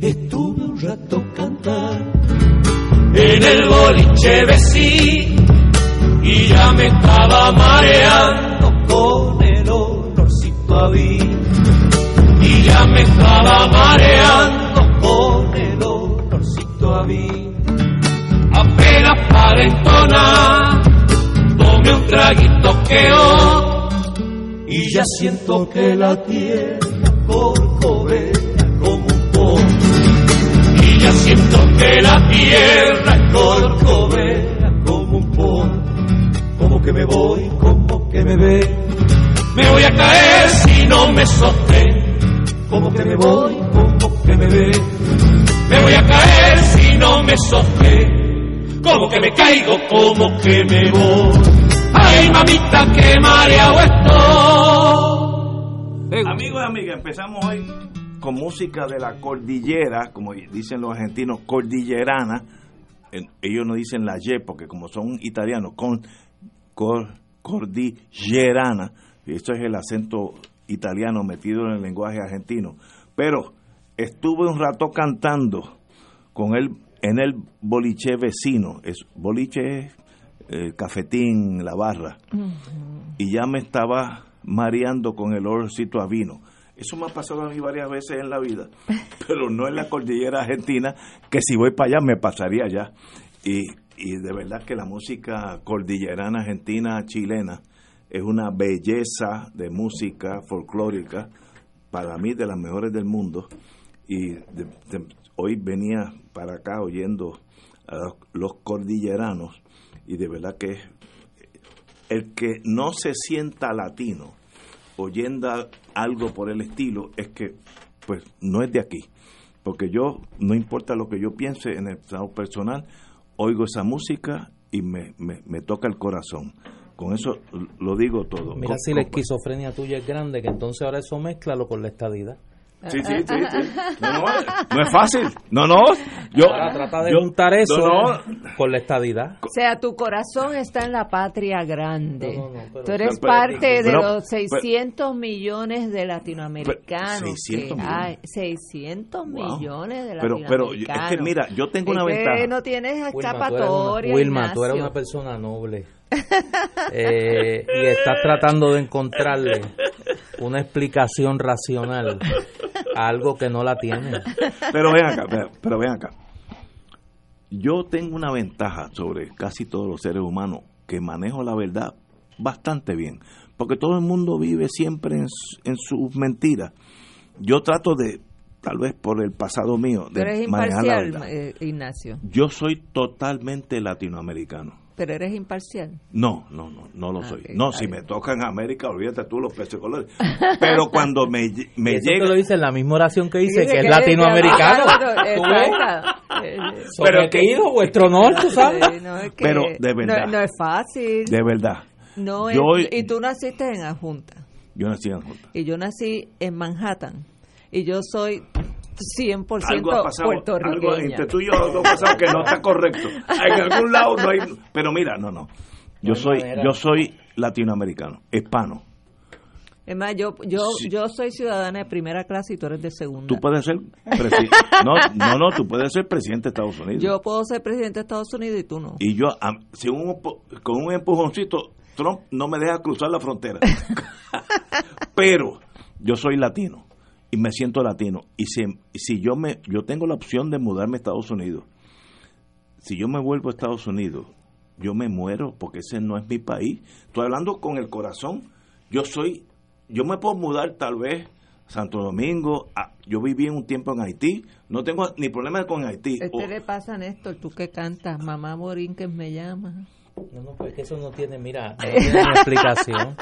Estuve un rato cantando en el boliche vecino y ya me estaba mareando con el olorcito a vino. Y ya me estaba mareando con el olorcito a vino. Apenas para entonar, tomé un traguito que oh, y ya siento que la tierra ya siento que la tierra corcovea como un polvo. Como que me voy, como que me ve. Me voy a caer si no me sostén. Como que me voy, como que me ve. Me voy a caer si no me sostén. Como que me caigo, como que me voy. Ay, mamita, que mareado estoy. Amigos y amigas, empezamos hoy con música de la cordillera, como dicen los argentinos, cordillerana. Ellos no dicen la Y porque como son italianos, con cor- cordillerana. Y esto es el acento italiano metido en el lenguaje argentino. Pero estuve un rato cantando con él en el boliche vecino. Es boliche es, eh, cafetín, la barra y ya me estaba mareando con el olorcito a vino. Eso me ha pasado a mí varias veces en la vida, pero no en la cordillera argentina, que si voy para allá me pasaría allá. Y, y de verdad que la música cordillerana argentina, chilena, es una belleza de música folclórica, para mí de las mejores del mundo. Y hoy venía para acá oyendo a los cordilleranos, y de verdad que el que no se sienta latino oyendo algo por el estilo es que pues no es de aquí. Porque yo no importa lo que yo piense en el estado personal oigo esa música y me, me, me toca el corazón. Con eso lo digo todo. Mira Con- si la esquizofrenia tuya es grande, que entonces ahora eso mézclalo con la estadidad. Sí, sí, sí, sí. No, no, no es fácil no no yo Ahora trata de yo- juntar eso no, no, con la estadidad. O sea, tu corazón está en la patria grande. No, no, no, pero- Tú eres pero- parte de pero- los 600 millones de latinoamericanos. Pero- 600 que millones. hay. 600 Wow. millones de pero pero latinoamericanos. es que mira yo tengo una ventaja no tienes Wilma, tú eres una, escapatoria. Wilma, tú eres una persona noble. Eh, y estás tratando de encontrarle una explicación racional a algo que no la tiene. Pero ven acá, pero, pero ven acá. Yo tengo una ventaja sobre casi todos los seres humanos que manejo la verdad bastante bien, porque todo el mundo vive siempre en, su- en sus mentiras. Yo trato de, tal vez por el pasado mío, de eres manejar la verdad. eh, Ignacio. Yo soy totalmente latinoamericano. Pero eres imparcial. No, no, no, no lo Ah, soy. No, si me toca en América, olvídate tú los peces colores. Pero cuando me, me eso llega... te lo dice en la misma oración que dice Dice que es que- latinoamericano. Eh, Pero que- Sometido, vuestro honor, tú sabes. no, es que Pero, de verdad. No, no es fácil. De verdad. No Yo- es- y tú naciste en Adjunta. Yo nací en Junta. Y yo nací en Manhattan. Y yo soy 100% algo ha pasado, algo puertorriqueña. entre tú y yo algo ha pasado que no está correcto. En algún lado no hay, pero mira, no, no. Yo soy, yo soy latinoamericano, hispano. Es más, yo, yo, Sí. yo soy ciudadana de primera clase y tú eres de segunda. Tú puedes ser presidente. No, no, no, tú puedes ser presidente de Estados Unidos. Yo puedo ser presidente de Estados Unidos y tú no. y yo, si un, con un empujoncito, Trump no me deja cruzar la frontera. pero yo soy latino y me siento latino. Y si, si yo me, yo tengo la opción de mudarme a Estados Unidos. Si yo me vuelvo a Estados Unidos, yo me muero porque ese no es mi país. Estoy hablando con el corazón. Yo soy, yo me puedo mudar tal vez a Santo Domingo. a- yo viví un tiempo en Haití. No tengo ni problema con Haití. Este O- le pasa Néstor, tú que cantas, mamá Morín que me llama. No, no, pues que eso no tiene, mira, no tiene ni explicación.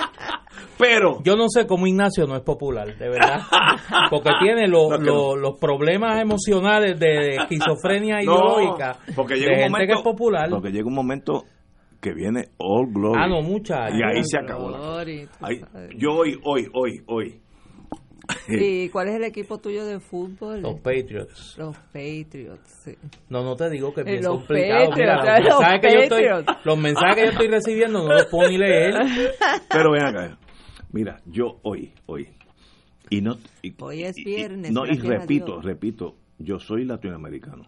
pero Yo no sé cómo Ignacio no es popular, de verdad. Porque tiene lo- No, que lo- los problemas emocionales de esquizofrenia No, ideológica porque de llega un gente momento que es popular. Porque llega un momento que viene all glory. Ah, no, muchachos. Y ahí se acabó. la- ahí- yo hoy, hoy, hoy, hoy. ¿Y cuál es el equipo tuyo de fútbol? Los Patriots. Los Patriots, sí. No, no te digo que es bien los complicado. Patriots, los, los mensajes que yo estoy, Patriots. los mensajes que yo estoy recibiendo no los puedo ni leer. Pero ven acá. Mira, yo hoy, hoy. Y no, y- Hoy es y- y- viernes, no, y repito, Dios. repito, yo soy latinoamericano.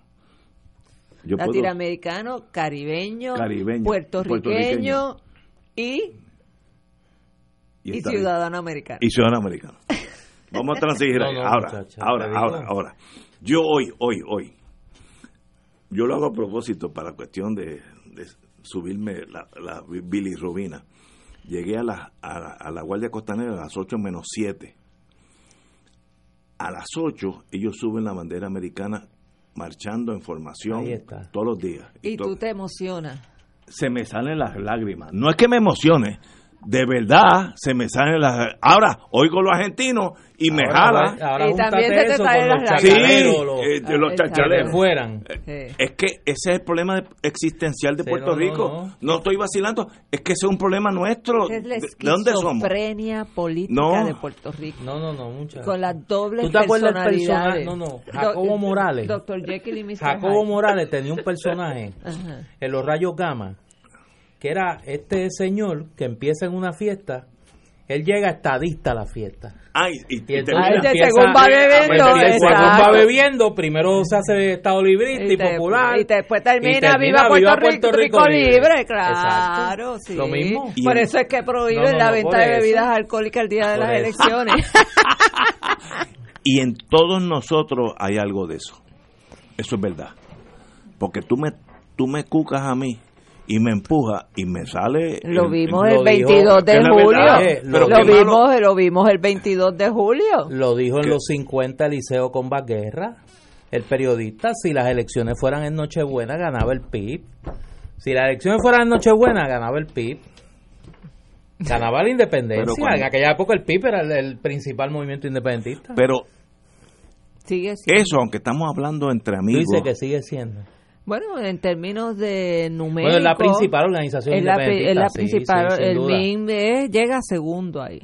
Yo puedo- Latinoamericano, caribeño, Caribeño, puertorriqueño y, y ciudadano americano. y ciudadano americano. Vamos a transigir No, ahí. no, ahora, muchacha, ahora, ahora, ahora. Yo hoy, hoy, hoy. Yo lo hago a propósito para cuestión de, de subirme la, la bilirrubina. Llegué a la, a, la, a la Guardia Costanera a las 8 menos 7. A las 8 ellos suben la bandera americana marchando en formación Ahí está. todos los días. y to- tú te emocionas. se me salen las lágrimas. No es que me emocione, de verdad se me salen las Ahora, oigo los argentinos y me Ahora, jala. ahora Y también se te eso salen con los las Sí, chacaleros, los- eh, los fueran. Es que ese es el problema de- existencial de Sí, Puerto no, Rico. no. No, estoy vacilando, es que ese es un problema nuestro. Es la ¿De, de dónde somos? política No. de Puerto Rico. No, no, no, muchachos. Con las dobles ¿Tú te acuerdas del personaje? No, no, Jacobo Morales. Doctor Jekyll y Mr. Jacobo. Morales tenía un personaje en los rayos gamma que era este señor que empieza en una fiesta, él llega estadista a la fiesta. Ay, y, y Y termina- según va bebiendo, según va bebiendo, primero se hace estado librista y, Y te- popular. y después termina, y termina viva Puerto, Rico, Rico libre, claro, sí. Lo mismo. Por eso es que prohíben No, no, la no, venta de bebidas alcohólicas el día de Por las eso. elecciones. y en todos nosotros hay algo de eso. Eso es verdad. Porque tú me, tú me cucas a mí y me empujas y me sale... Lo vimos el- el lo dijo, 22 de es julio. lo malo- vimos, lo vimos el 22 de julio. Lo dijo en los 50 Eliseo con Guerra. El periodista, si las elecciones fueran en Nochebuena, ganaba el PIB. Si las elecciones fueran en Nochebuena, ganaba el PIB. Ganaba la independencia. Cuando- En aquella época el PIB era el, el principal movimiento independentista. Pero Sigue siendo. eso, aunque estamos hablando entre amigos... dices que sigue siendo. Bueno, en términos de numérico. Bueno, es la principal organización es la, pri- independentista. es la sí, principal. sí, el. MIN es- llega segundo ahí.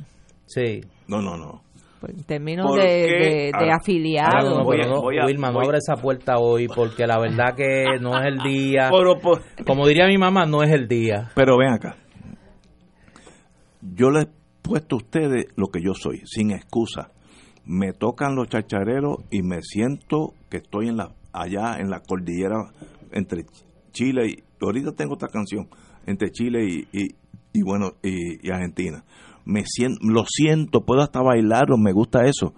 Sí. No, no, no. Pues, en términos ¿Por de, de- Ah, afiliados. no, no, Voy no, voy a- Wilma, no abre esa puerta hoy porque la verdad que no es el día. Pero, pues, Como diría mi mamá, no es el día. pero ven acá. Yo les he puesto a ustedes lo que yo soy, sin excusa. Me tocan los chachareros y me siento que estoy en la allá en la cordillera entre Chile y ahorita tengo esta canción entre Chile y, y, bueno y, y Argentina. Me siento, lo siento, puedo hasta bailarlo, me gusta eso.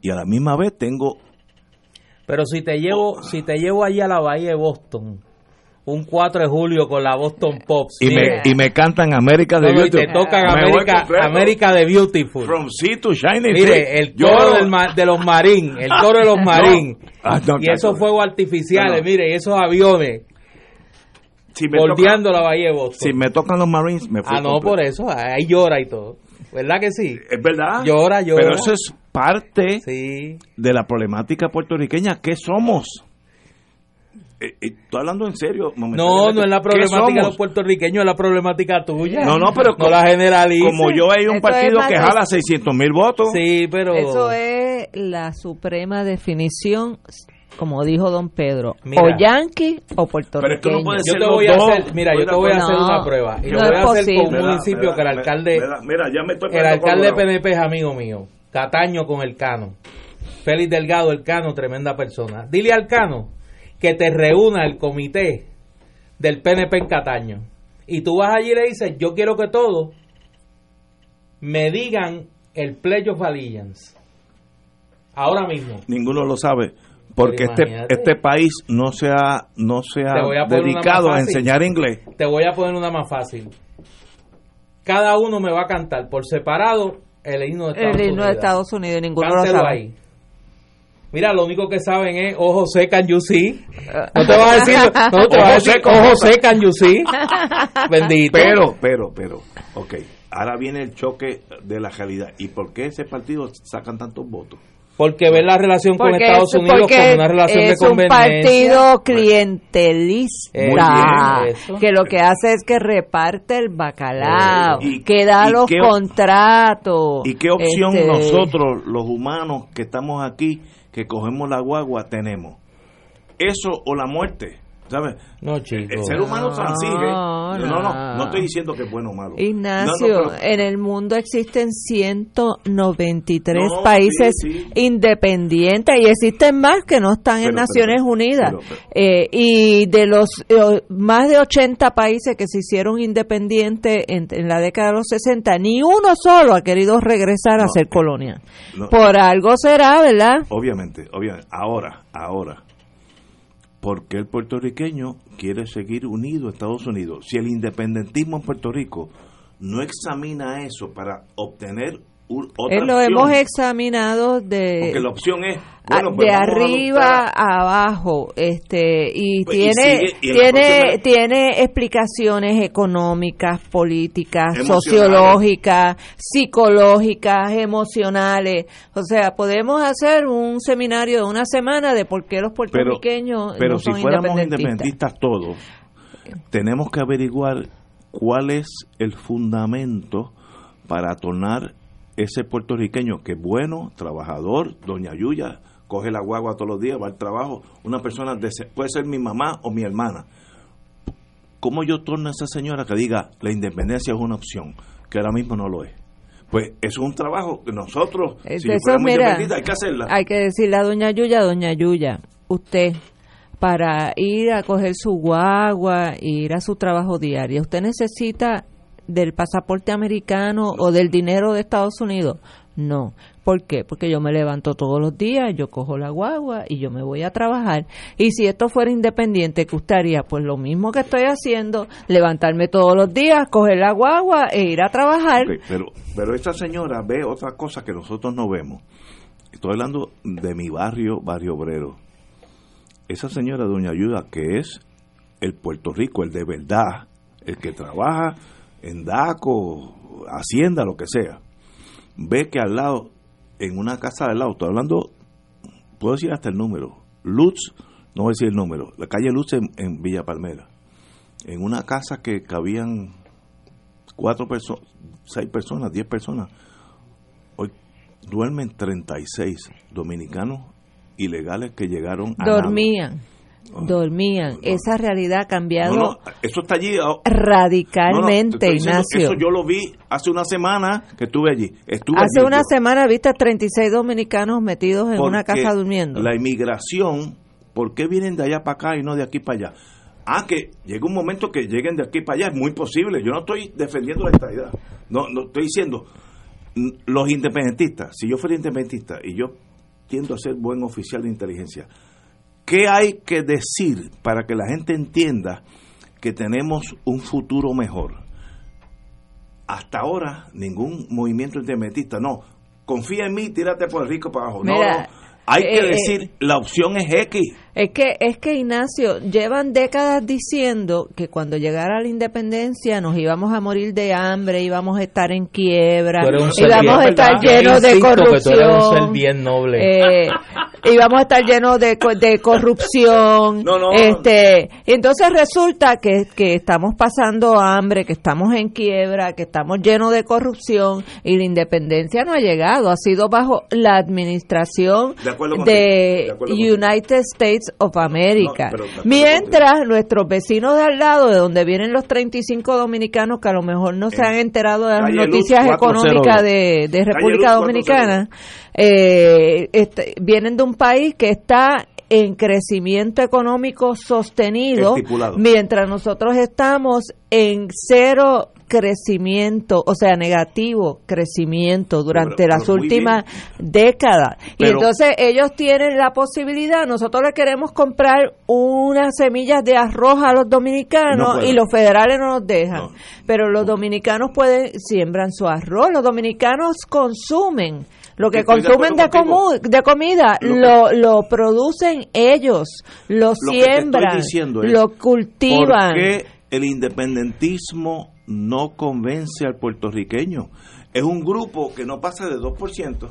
Y a la misma vez tengo Pero si te llevo, si te llevo allí a la bahía de Boston, un 4 de julio con la Boston Pops, y me, y me cantan América de no, no, y te Beautiful. tocan América. América de Beautiful. From sea to shining Mire, el Yo- coro del ma- de los marín, el coro de los marín, Ah, no, y esos fuegos artificiales, No, mire, y esos aviones si bordeando la bahía de Boston. si me tocan los Marines, me fui ah, no, completo. por eso, ahí llora y todo. ¿Verdad que sí? Es verdad. Llora, llora. Pero eso es parte Sí. de la problemática puertorriqueña. ¿Qué somos? Eh, eh, estoy hablando en serio. No, no es la ¿Qué problemática de los puertorriqueños, es la problemática tuya. No, no, pero no como- la generaliza. Como yo hay un Eso partido que jala 600 mil votos. Sí, pero... Eso es la suprema definición, como dijo don Pedro, Mira. o yanqui o puertorriqueño. Pero es que no puede Yo ser te los voy a dos. hacer, mira, yo te voy a hacer una prueba. Y No lo es voy a hacer posible. con un Mira, municipio mira, que el alcalde... Mira, mira, ya me estoy El alcalde colorado. PNP es amigo mío. Cataño con el Cano. Félix Delgado, el Cano, tremenda persona. Dile al Cano que te reúna el comité del PNP en Cataño. Y tú vas allí y le dices, yo quiero que todos me digan el Pledge of Allegiance. Ahora mismo. Ninguno lo sabe. porque este, este país no se ha, no se ha Te voy a poner una dedicado a fácil. enseñar inglés. Te voy a poner una más fácil. Cada uno me va a cantar por separado el himno de Estados El himno Unidos. de Estados Unidos, ninguno lo sabe. ahí. Mira, lo único que saben es ojo seca can you see. No te vas a decir, no te vas a Ojo decir seca can you see. Bendito. Pero, pero, pero, ok, ahora viene el choque de la realidad. ¿Y por qué ese partido sacan tantos votos? Porque ven la relación con Estados es- Unidos como una relación de es un conveniencia. partido clientelista bien, que lo que hace es que reparte el bacalao, y- que da y los qué contratos. ¿Y qué opción este, nosotros, los humanos que estamos aquí, que cogemos la guagua, tenemos? ¿Eso o la muerte? ¿Sabes? No, chico. El ser humano No, transigue. No, no, no, no. no estoy diciendo que es bueno o malo. Ignacio, No, no, pero- en el mundo existen 193 No, países sí, sí. independientes y existen más que no están en Naciones pero, Unidas. pero, pero. Eh, y de los eh, más de 80 países que se hicieron independientes en, en la década de los 60, ni uno solo ha querido regresar a ser eh, colonia. no. Por algo será, ¿verdad? Obviamente, obviamente. Ahora, ahora. ¿Por qué el puertorriqueño quiere seguir unido a Estados Unidos? Si el independentismo en Puerto Rico no examina eso para obtener otra Eh, lo opción, hemos examinado de... porque la opción es bueno, pues de arriba a abajo este y Pues, y tiene sigue- y en la tiene próxima- tiene explicaciones económicas políticas sociológicas psicológicas emocionales. O sea podemos hacer un seminario de una semana de por qué los pero, puertorriqueños pero no si son fuéramos independentistas. independentistas todos, tenemos que averiguar cuál es el fundamento para tornar ese puertorriqueño que es bueno, trabajador, doña Yuya, coge la guagua todos los días, va al trabajo, una persona, puede ser mi mamá o mi hermana. ¿Cómo yo torno a esa señora que diga la independencia es una opción, que ahora mismo no lo es? Pues eso es un trabajo que nosotros, Es si eso, mira, hay que hacerla. Hay que decirle a doña Yuya, doña Yuya, usted para ir a coger su guagua, ir a su trabajo diario, usted necesita del pasaporte americano o del dinero de Estados Unidos. No. ¿Por qué? Porque yo me levanto todos los días, yo cojo la guagua y yo me voy a trabajar. Y si esto fuera independiente, ¿qué usted? Pues lo mismo que estoy haciendo, levantarme todos los días, coger la guagua e ir a trabajar. Pero, pero esta señora ve otra cosa que nosotros no vemos. Estoy hablando de mi barrio, Barrio Obrero. Esa señora Doña Ayuda, que es el Puerto Rico, el de verdad, el que trabaja en DACO, Hacienda, lo que sea, ve que al lado, en una casa al lado, estoy hablando, puedo decir hasta el número, Lutz, no voy a decir el número, la calle Lutz en, Villa Palmera, en una casa que cabían cuatro personas, seis personas, diez personas. Hoy duermen 36 dominicanos ilegales que llegaron a. Dormían, dormían. Esa realidad ha cambiado No, no, eso está allí. ah, radicalmente, no, diciendo Ignacio. Eso yo lo vi hace una semana que estuve allí. Estuve Hace allí una yo. semana viste a 36 dominicanos metidos en una casa durmiendo. La inmigración, ¿por qué vienen de allá para acá y no de aquí para allá? Ah, que llega un momento que lleguen de aquí para allá, es muy posible. Yo no estoy defendiendo la estabilidad. No, no estoy diciendo los independentistas. Si yo fuera independentista y yo tiendo a ser buen oficial de inteligencia, ¿qué hay que decir para que la gente entienda que tenemos un futuro mejor? Hasta ahora, ningún movimiento independentista, no. Confía en mí, tírate por el rico para abajo. No, Mira, no. Hay que eh, decir, la opción es X. Es que, es que Ignacio, llevan décadas diciendo que cuando llegara la independencia nos íbamos a morir de hambre, íbamos a estar en quiebra, ser íbamos a estar llenos de insisto que tú eres un ser corrupción. bien noble. eh, íbamos a estar llenos de, co- de corrupción. No, no. Este, y entonces resulta que, que estamos pasando hambre, que estamos en quiebra, que estamos llenos de corrupción y la independencia no ha llegado, ha sido bajo la administración De. United States of America. No, Mientras nuestros vecinos de al lado, de donde vienen los 35 dominicanos que a lo mejor no se En han enterado de las noticias 402. económicas de, de República Dominicana, eh, este, vienen de un país que está en crecimiento económico sostenido, Estipulado. mientras nosotros estamos en cero crecimiento, o sea, negativo crecimiento durante Pero- las pero últimas décadas. y entonces ellos tienen la posibilidad, nosotros le queremos comprar unas semillas de arroz a los No dominicanos y los federales no nos dejan. No. Pero los dominicanos pueden, siembran su arroz, los dominicanos consumen. Lo que consumen de, comu- de comida Lo que- lo, lo producen ellos, lo, siembran, es, lo cultivan. ¿Por qué el independentismo no convence al puertorriqueño? Es un grupo que no pasa de 2%.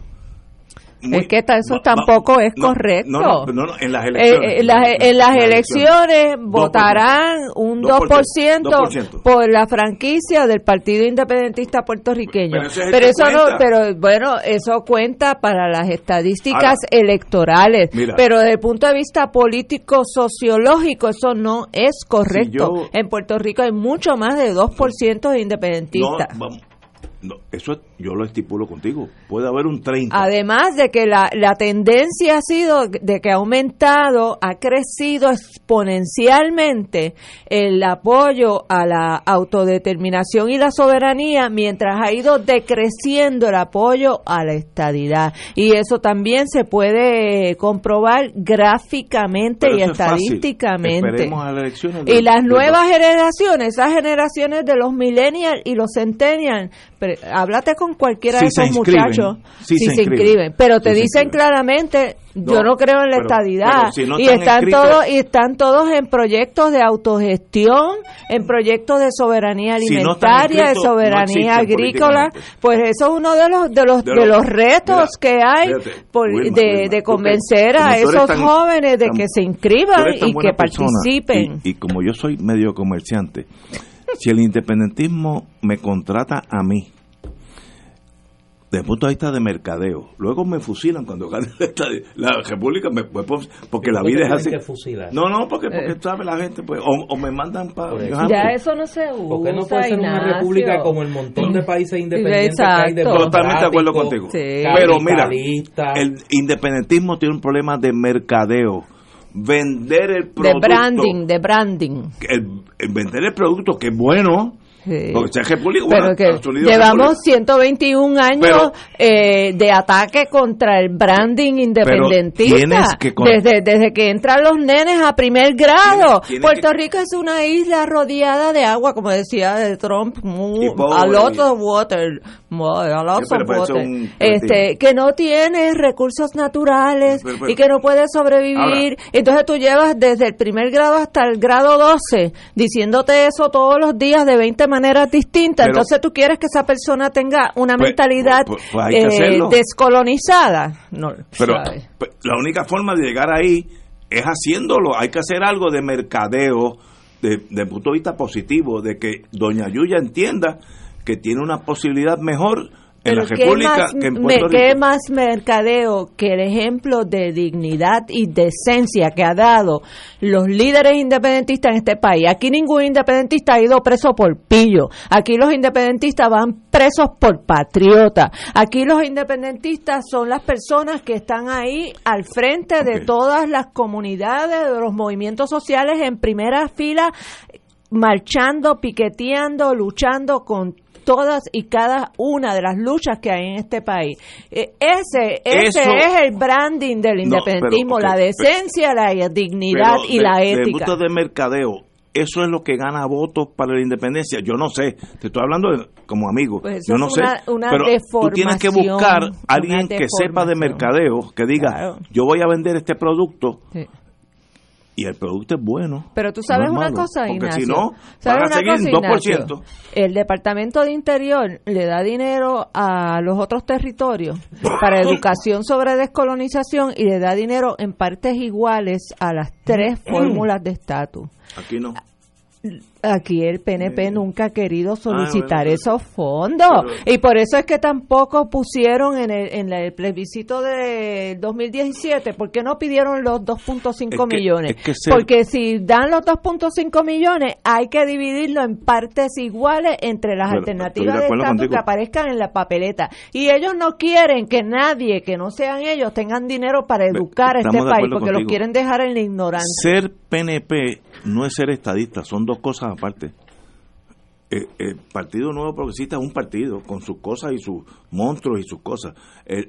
Muy- Es que eso va- va- tampoco es no, correcto. No, no, en las Eh, elecciones. eh, las- en las elecciones votarán un 2%, 2%, por la franquicia del Partido Independentista puertorriqueño. Pero eso Pero no, pero bueno, eso cuenta para las estadísticas Ahora, electorales. mira. pero desde el punto de vista político sociológico eso no es correcto. yo- en Puerto Rico hay mucho más de 2% de independentistas. vamos, no, eso es- yo lo estipulo contigo. Puede haber un 30. Además de que la, la tendencia ha sido de que ha aumentado, ha crecido exponencialmente el apoyo a la autodeterminación y la soberanía, mientras ha ido decreciendo el apoyo a la estadidad. Y eso también se puede comprobar gráficamente Pero y es estadísticamente. A las Y las nuevas generaciones, esas generaciones de los millennials y los centennials, háblate con cualquiera Si de esos muchachos. Si si se se inscriben, pero te si dicen claramente yo No, creo en la pero- estadidad. pero si no y están todos y están todos en proyectos de autogestión, en proyectos de soberanía no alimentaria, de soberanía agrícola, pues eso es uno de los de los De de, los- los retos mira, que hay fíjate, por- Wilma, de, Wilma, de convencer a esos tan- jóvenes de tan- que se inscriban y que participen. Y, y como yo soy medio comerciante, si el independentismo me contrata a mí, desde el punto de vista de mercadeo, luego me fusilan cuando gane la, república, me- porque la ¿Por qué vida es así. que fusilar? No, no, porque, porque Eh. sabe la gente, pues, o, o me mandan para... Ya eso no se usa. ¿Por qué no puede ser una república como el montón de países independientes que hay Exacto. Totalmente de acuerdo contigo. Sí. Pero mira, capitalista? el independentismo tiene un problema de mercadeo. Vender el de producto. branding, de branding. el- el vender el producto, que es bueno. Sí. Pero que llevamos república. 121 años Pero- eh, de ataque contra el branding independentista. que desde, desde que entran los nenes a primer grado. Tienes- tienes Puerto que- Rico es una isla rodeada de agua, como decía de Trump, muy- a lot of water. Sí, un Este, que no tiene recursos naturales Pero- pero- y que no puede sobrevivir. Entonces tú llevas desde el primer grado hasta el grado 12 diciéndote eso todos los días de 20 maneras distintas. Pero- Entonces tú quieres que esa persona tenga una Pues- mentalidad pues- pues eh, descolonizada. No, Pero la única forma de llegar ahí es haciéndolo. Hay que hacer algo de mercadeo, de, de punto de vista positivo, de que Doña Yuya entienda que tiene una posibilidad mejor en Pero la ¿qué República más, que en Puerto qué Rico. más mercadeo que el ejemplo de dignidad y decencia que ha dado los líderes independentistas en este país? Aquí ningún independentista ha ido preso por pillo. Aquí los independentistas van presos por patriota. Aquí los independentistas son las personas que están ahí al frente de Ok. todas las comunidades, de los movimientos sociales en primera fila marchando, piqueteando, luchando con todas y cada una de las luchas que hay en este país. Eh, ese ese Eso- es el branding del No, independentismo, pero, la decencia, la dignidad y de- la Desde el ética. punto de mercadeo, eso es lo que gana votos para la independencia. Yo no sé, te estoy hablando de- como amigo. Pues yo no sé. una- pero tú tienes que buscar a alguien que sepa de mercadeo, que diga, Claro. yo voy a vender este producto Sí. Y el producto es bueno. Pero tú sabes no una malo, cosa, Porque Ignacio. si no, ¿Sabes van a una seguir cosa, en 2%. Ignacio? El Departamento de Interior le da dinero a los otros territorios para educación sobre descolonización y le da dinero en partes iguales a las tres fórmulas de estatus. Aquí no. Aquí el PNP nunca ha querido solicitar bueno, esos fondos pero- y por eso es que tampoco pusieron en el, en el plebiscito de 2017, ¿por qué no pidieron los 2.5 Es que- millones? es que ser- Porque si dan los 2.5 millones hay que dividirlo en partes iguales entre las alternativas de estatus que aparezcan en la papeleta. Y ellos no quieren que nadie que no sean ellos tengan dinero para educar a este país porque los quieren dejar en la ignorancia. Ser PNP no es ser estadista, son dos cosas aparte. eh, el Partido Nuevo Progresista es un partido con sus cosas y sus monstruos y sus cosas.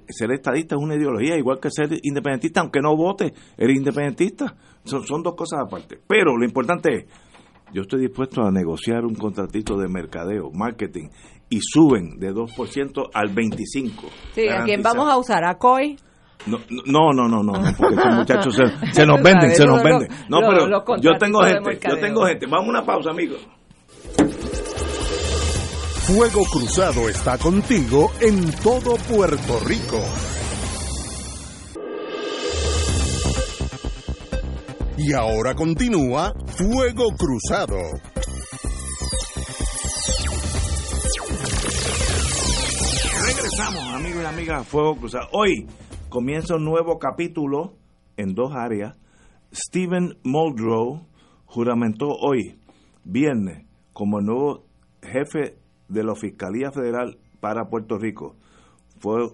ser estadista es una ideología, igual que ser independentista, aunque no vote, eres independentista. Son, son dos cosas aparte. Pero lo importante es, yo estoy dispuesto a negociar un contratito de mercadeo, marketing, y suben de 2% al 25%. Sí, ¿a quién vamos a usar? ¿A COI? No, no, no, no, no, porque estos muchachos se, nos venden, se nos venden. No, pero yo tengo gente, yo tengo gente. Vamos a una pausa, amigos. Fuego Cruzado está contigo en todo Puerto Rico. Y ahora continúa Fuego Cruzado. Regresamos, amigos y amigas, Fuego Cruzado. Hoy comienza un nuevo capítulo en dos áreas. Stephen Muldrow juramentó hoy, viernes, como el nuevo jefe de la Fiscalía Federal para Puerto Rico. Fue,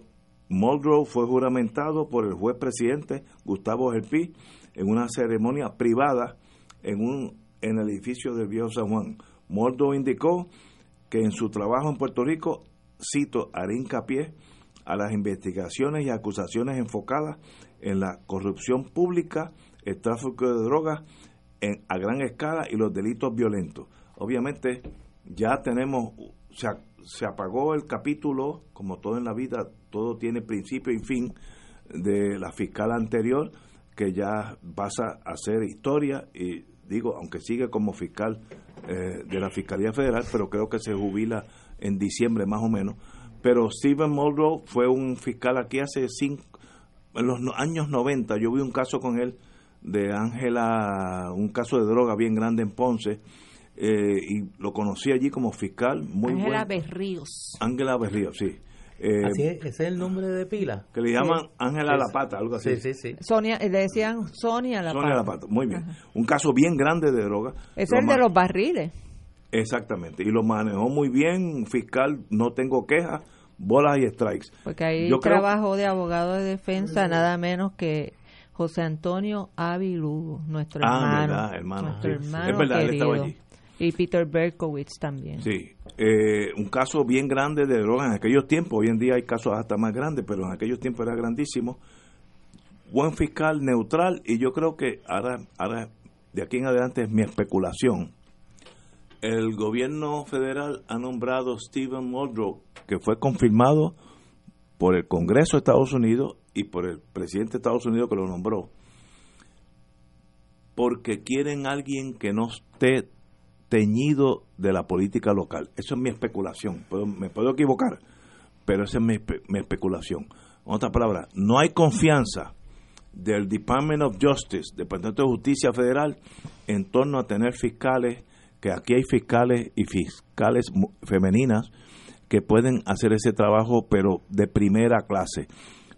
Muldrow fue juramentado por el juez presidente Gustavo Gelpi en una ceremonia privada en, un, en el edificio del Viejo San Juan. Muldrow indicó que en su trabajo en Puerto Rico, cito, haré hincapié a las investigaciones y acusaciones enfocadas en la corrupción pública, el tráfico de drogas a gran escala y los delitos violentos. Obviamente ya tenemos, se, se apagó el capítulo, como todo en la vida, todo tiene principio y fin, de la fiscal anterior, que ya pasa a ser historia y digo, aunque sigue como fiscal eh, de la Fiscalía Federal, pero creo que se jubila en diciembre más o menos pero Stephen Muldrow fue un fiscal aquí hace cinco, en los años 90, yo vi un caso con él de Ángela, un caso de droga bien grande en Ponce, eh, y lo conocí allí como fiscal. muy Ángela Berríos. Ángela Berríos, sí. Eh, así es, ese es el nombre de pila. Que le llaman Ángela La Pata, algo así. Sí, sí, sí. Sonia, le decían Sonia La Sonia La Pata, muy bien. Un caso bien grande de droga. Es el de los barriles. Exactamente, y lo manejó muy bien, fiscal, no tengo quejas, bolas y strikes. Porque ahí trabajo de abogado de defensa nada menos que José Antonio Avilugo, nuestro ah, hermano. Nuestro hermano es verdad, él estaba allí. Y Peter Berkowitz también. Sí, eh, un caso bien grande de drogas en aquellos tiempos, hoy en día hay casos hasta más grandes, pero en aquellos tiempos era grandísimo. Buen fiscal, neutral, y yo creo que ahora, ahora de aquí en adelante es mi especulación el gobierno federal ha nombrado Stephen Muldrow, que fue confirmado por el Congreso de Estados Unidos y por el presidente de Estados Unidos que lo nombró, porque quieren alguien que no esté teñido de la política local. Eso es mi especulación. me puedo equivocar, pero esa es mi, mi especulación. En otras palabras, no hay confianza del Department of Justice, Departamento de Justicia Federal, en torno a tener fiscales que aquí hay fiscales y fiscales femeninas que pueden hacer ese trabajo, pero de primera clase.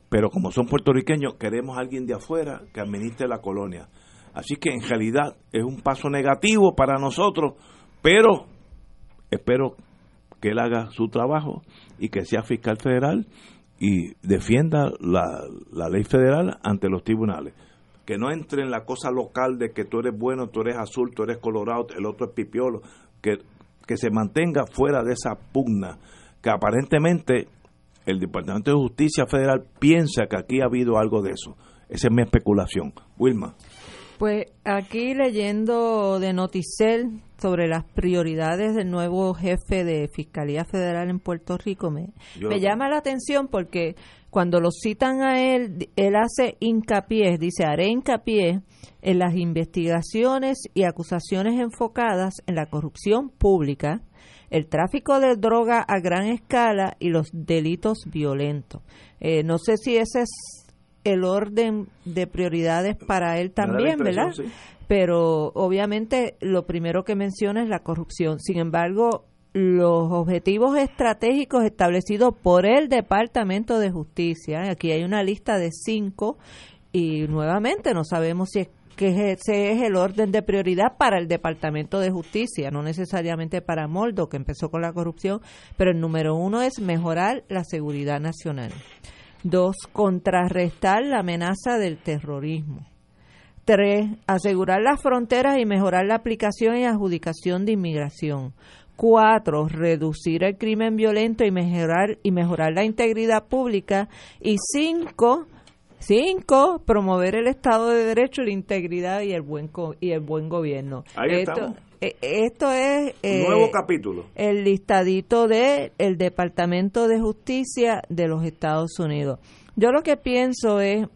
Pero como son puertorriqueños, queremos a alguien de afuera que administre la colonia. Así que en realidad es un paso negativo para nosotros, pero espero que él haga su trabajo y que sea fiscal federal y defienda la, la ley federal ante los tribunales que no entre en la cosa local de que tú eres bueno, tú eres azul, tú eres colorado, el otro es pipiolo, que, que se mantenga fuera de esa pugna, que aparentemente el Departamento de Justicia Federal piensa que aquí ha habido algo de eso. Esa es mi especulación. Wilma. Pues aquí leyendo de Noticel sobre las prioridades del nuevo jefe de Fiscalía Federal en Puerto Rico, me, me llama la atención porque cuando lo citan a él, él hace hincapié, dice, haré hincapié en las investigaciones y acusaciones enfocadas en la corrupción pública, el tráfico de droga a gran escala y los delitos violentos. Eh, no sé si ese es el orden de prioridades para él también, ¿verdad? Pero obviamente lo primero que menciona es la corrupción. Sin embargo, los objetivos estratégicos establecidos por el Departamento de Justicia, aquí hay una lista de cinco y nuevamente no sabemos si es que ese es el orden de prioridad para el Departamento de Justicia, no necesariamente para Moldo, que empezó con la corrupción, pero el número uno es mejorar la seguridad nacional. Dos, contrarrestar la amenaza del terrorismo. Tres, asegurar las fronteras y mejorar la aplicación y adjudicación de inmigración. Cuatro, reducir el crimen violento y mejorar, y mejorar la integridad pública. Y cinco, cinco, promover el Estado de Derecho, la integridad y el buen, y el buen gobierno. Ahí esto, estamos. eh, esto es eh, Nuevo capítulo. el listadito de el Departamento de Justicia de los Estados Unidos. Yo lo que pienso es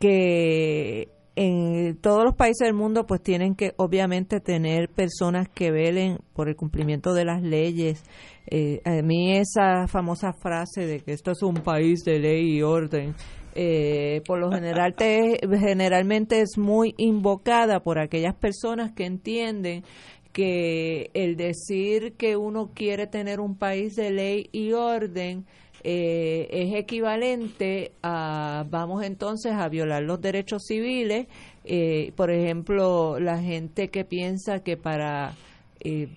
que en todos los países del mundo pues tienen que obviamente tener personas que velen por el cumplimiento de las leyes. Eh, a mí esa famosa frase de que esto es un país de ley y orden, eh, por lo general te, generalmente es muy invocada por aquellas personas que entienden que el decir que uno quiere tener un país de ley y orden eh, es equivalente a vamos entonces a violar los derechos civiles. Eh, por ejemplo la gente que piensa que para eh,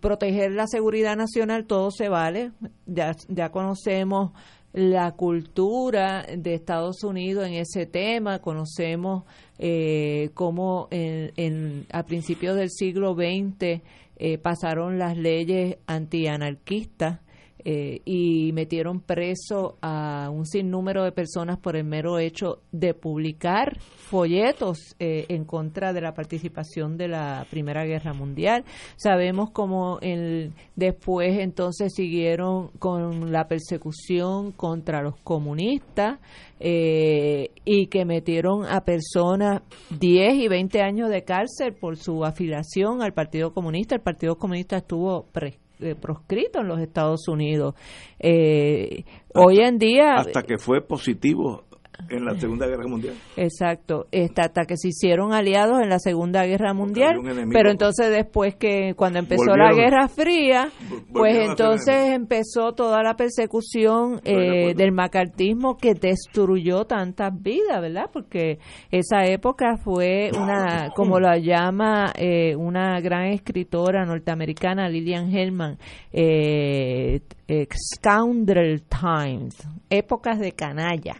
proteger la seguridad nacional todo se vale. Ya ya conocemos la cultura de Estados Unidos en ese tema. Conocemos eh, cómo en, en- a principios del siglo XX eh, pasaron las leyes antianarquistas eh, y metieron preso a un sinnúmero de personas por el mero hecho de publicar folletos eh, en contra de la participación de la Primera Guerra Mundial. Sabemos cómo el, después entonces siguieron con la persecución contra los comunistas eh, y que metieron a personas 10 y 20 años de cárcel por su afiliación al Partido Comunista. El Partido Comunista estuvo pre- eh, proscrito en los Estados Unidos. Eh, hoy en día... Hasta que fue positivo en la Segunda Guerra Mundial. Exacto, Esta- hasta que se hicieron aliados en la Segunda Guerra Mundial, pero entonces después que cuando empezó la Guerra Fría, pues entonces empezó toda la persecución eh, del macartismo que destruyó tantas vidas, ¿verdad? Porque esa época fue una, como la llama eh, una gran escritora norteamericana, Lillian Hellman, eh, eh, Scoundrel Times, épocas de canalla.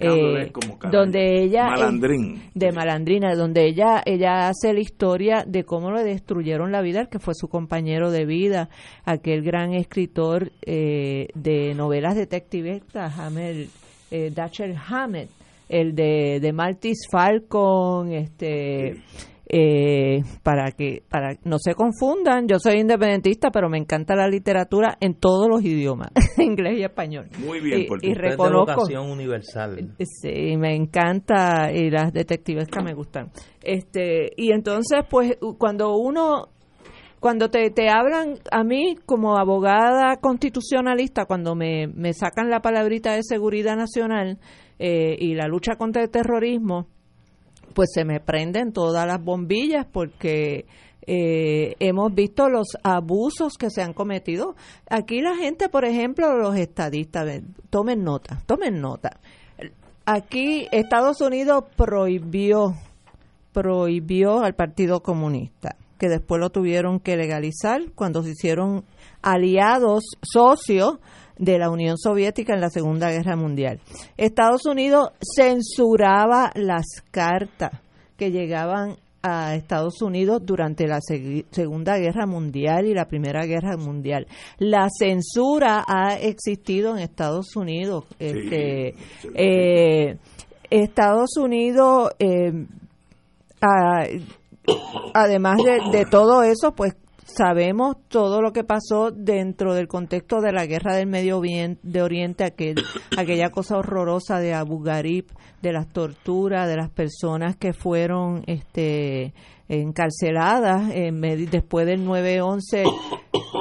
Eh, como donde ella Malandrín. de malandrina donde ella ella hace la historia de cómo le destruyeron la vida al que fue su compañero de vida aquel gran escritor eh, de novelas detectivescas Hamel eh, Hammett el de, de Maltese Falcon este eh, para que para no se confundan yo soy independentista pero me encanta la literatura en todos los idiomas inglés y español Muy bien, y, por ti. y es reconozco vocación universal. Sí, me encanta y las detectivescas me gustan. Este, y entonces pues cuando uno cuando te, te hablan a mí como abogada constitucionalista, cuando me, me sacan la palabrita de seguridad nacional eh, y la lucha contra el terrorismo, pues se me prenden todas las bombillas porque eh, hemos visto los abusos que se han cometido. Aquí la gente, por ejemplo, los estadistas, tomen nota, tomen nota. Aquí Estados Unidos prohibió, prohibió al Partido Comunista, que después lo tuvieron que legalizar cuando se hicieron aliados, socios de la Unión Soviética en la Segunda Guerra Mundial. Estados Unidos censuraba las cartas que llegaban a Estados Unidos durante la Segunda Guerra Mundial y la Primera Guerra Mundial. La censura ha existido en Estados Unidos. Este, sí. eh, Estados Unidos, eh, ah, además de, de todo eso, pues sabemos todo lo que pasó dentro del contexto de la guerra del Medio Orien- de Oriente, aquel, aquella cosa horrorosa de Abu Ghraib, de las torturas, de las personas que fueron este encarceladas en después del 9-11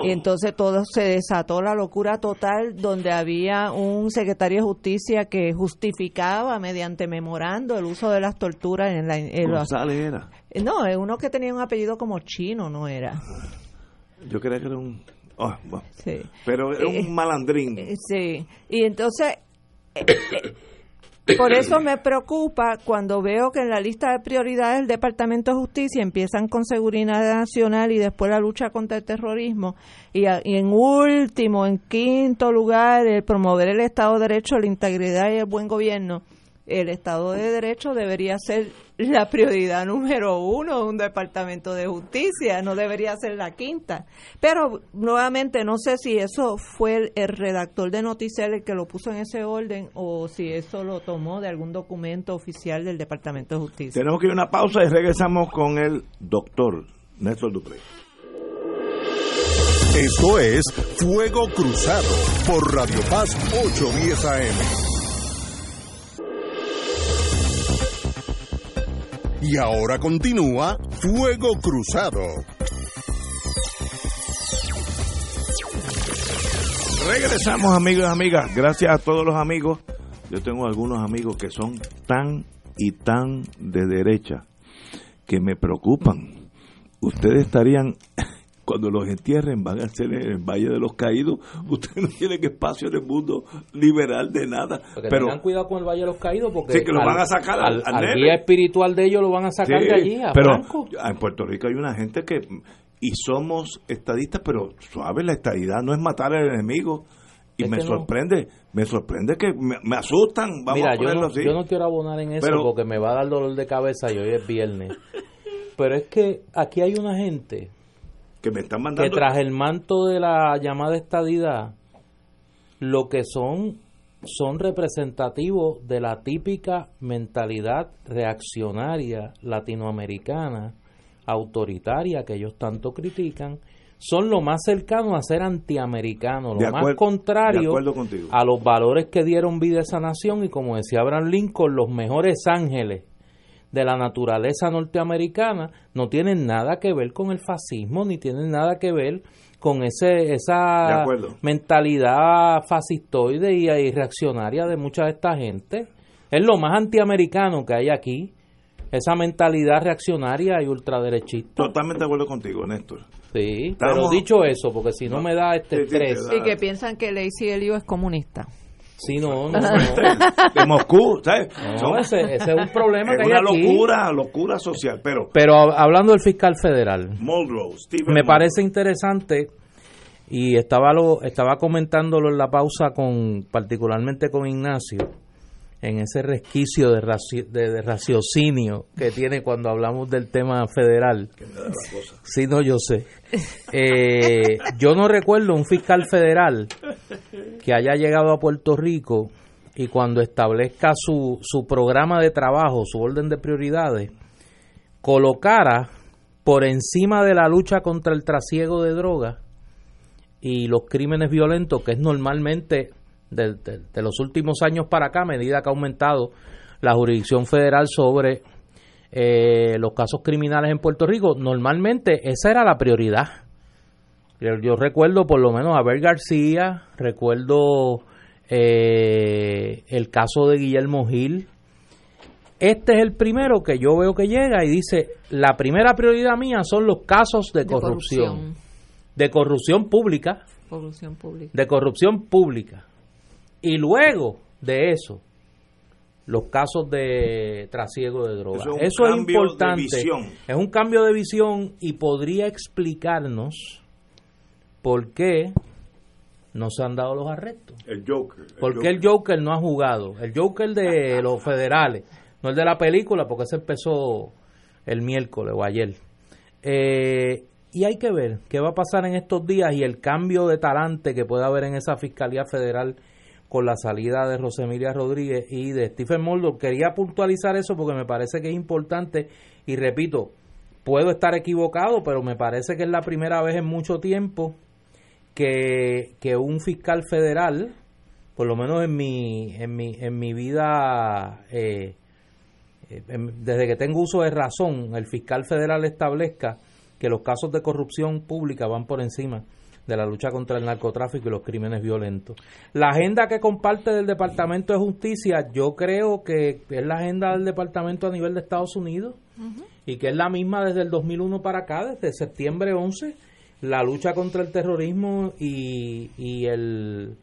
y entonces todo se desató la locura total donde había un secretario de justicia que justificaba mediante memorando el uso de las torturas en la en era. no, es uno que tenía un apellido como chino, no era. Yo creía que era un. ah, bueno. Sí. Pero era Eh, un malandrín. Eh, Sí, y entonces, eh, eh, por eso me preocupa cuando veo que en la lista de prioridades del Departamento de Justicia empiezan con seguridad nacional y después la lucha contra el terrorismo, y, y en último, en quinto lugar, el promover el Estado de Derecho, la integridad y el buen gobierno. El Estado de Derecho debería ser la prioridad número uno de un Departamento de Justicia, no debería ser la quinta. Pero nuevamente no sé si eso fue el, el redactor de Noticiel el que lo puso en ese orden o si eso lo tomó de algún documento oficial del Departamento de Justicia. Tenemos que ir a una pausa y regresamos con el doctor Néstor Dupré. Esto es Fuego Cruzado por Radio Paz 810 AM. Y ahora continúa Fuego Cruzado. Regresamos amigos y amigas. Gracias a todos los amigos. Yo tengo algunos amigos que son tan y tan de derecha que me preocupan. Ustedes estarían cuando los entierren van a ser en el Valle de los Caídos. Ustedes no tienen espacio en el mundo liberal de nada. Porque pero tengan cuidado con el Valle de los Caídos porque Sí, que lo van a sacar al- al guía espiritual de ellos lo van a sacar Sí, de allí, a pero Franco. en Puerto Rico hay una gente que y somos estadistas, pero suave la estadidad no es matar al enemigo. Y Es me que no. sorprende, me sorprende que me, me asustan, vamos Mira, a yo ponerlo no, así. yo no quiero abonar en eso Pero- porque me va a dar dolor de cabeza y hoy es viernes. Pero es que aquí hay una gente que me están que mandando tras el manto de la llamada estadidad, lo que son son representativos de la típica mentalidad reaccionaria latinoamericana, autoritaria que ellos tanto critican, son lo más cercano a ser antiamericanos, De lo más de contrario acuerdo contigo. a los valores que dieron vida a esa nación y como decía Abraham Lincoln, los mejores ángeles de la naturaleza norteamericana no tienen nada que ver con el fascismo ni tienen nada que ver con ese esa mentalidad fascistoide y, y reaccionaria de mucha de esta gente. Es lo más antiamericano que hay aquí, esa mentalidad reaccionaria y ultraderechista. totalmente de acuerdo contigo, Néstor. Sí, Estamos- pero dicho eso, porque si no me da este Sí, estrés. Y que piensan que Lacey Elio es comunista. Sí, no, no. De Moscú, ¿sabes? No, ese, ese es un problema es que hay una aquí. locura, locura social, pero Pero hab- hablando del fiscal federal, Muldrow, Stephen me Muldrow, parece interesante y estaba lo estaba comentándolo en la pausa con particularmente con Ignacio en ese resquicio de, raci- de, de raciocinio que tiene cuando hablamos del tema federal. Sí, no, yo sé. Eh, yo no recuerdo un fiscal federal que haya llegado a Puerto Rico y cuando establezca su, su programa de trabajo, su orden de prioridades, colocara por encima de la lucha contra el trasiego de drogas y los crímenes violentos, que es normalmente de, de- de los últimos años para acá, a medida que ha aumentado la jurisdicción federal sobre eh, los casos criminales en Puerto Rico, normalmente esa era la prioridad. Yo, yo recuerdo por lo menos a Abel García, recuerdo eh, el caso de Guillermo Gil. Este es el primero que yo veo que llega y dice, la primera prioridad mía son los casos de, De corrupción, corrupción. de corrupción pública, Corrupción pública. de corrupción pública. Y luego de eso, los casos de trasiego de drogas. Eso Eso es importante. Es un cambio de visión y podría explicarnos por qué no se han dado los arrestos. el Joker. el ¿Por qué Joker. el Joker no ha jugado? El Joker de los federales, no el de la película, porque ese empezó el miércoles o ayer. Eh, y hay que ver qué va a pasar en estos días y el cambio de talante que puede haber en esa Fiscalía Federal con la salida de Rosemilia Rodríguez y de Stephen Mulder. Quería puntualizar eso porque me parece que es importante y repito, puedo estar equivocado, pero me parece que es la primera vez en mucho tiempo que, que un fiscal federal, por lo menos en mi, en mi, en mi vida, eh, eh, en- desde que tengo uso de razón, el fiscal federal establezca que los casos de corrupción pública van por encima de la lucha contra el narcotráfico y los crímenes violentos. La agenda que comparte del Departamento de Justicia, yo creo que es la agenda del Departamento a nivel de Estados Unidos y que es la misma desde el 2001 para acá, desde septiembre 11, la lucha contra el terrorismo y, y el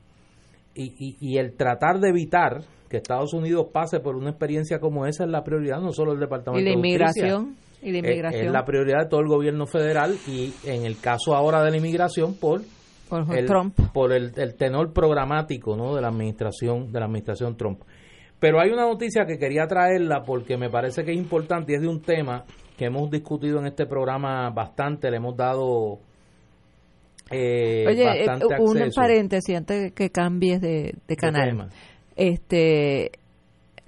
y, y- y el tratar de evitar que Estados Unidos pase por una experiencia como esa es la prioridad, no solo del Departamento Y la de Justicia. inmigración. Y la Eh, inmigración. Es la prioridad de todo el gobierno federal y en el caso ahora de la inmigración por por el, Trump. por el, el tenor programático ¿no? de la administración de la administración Trump. Pero hay una noticia que quería traerla porque me parece que es importante y es de un tema que hemos discutido en este programa bastante, le hemos dado eh, Oye, eh, un acceso. paréntesis antes que cambies de, de canal. Este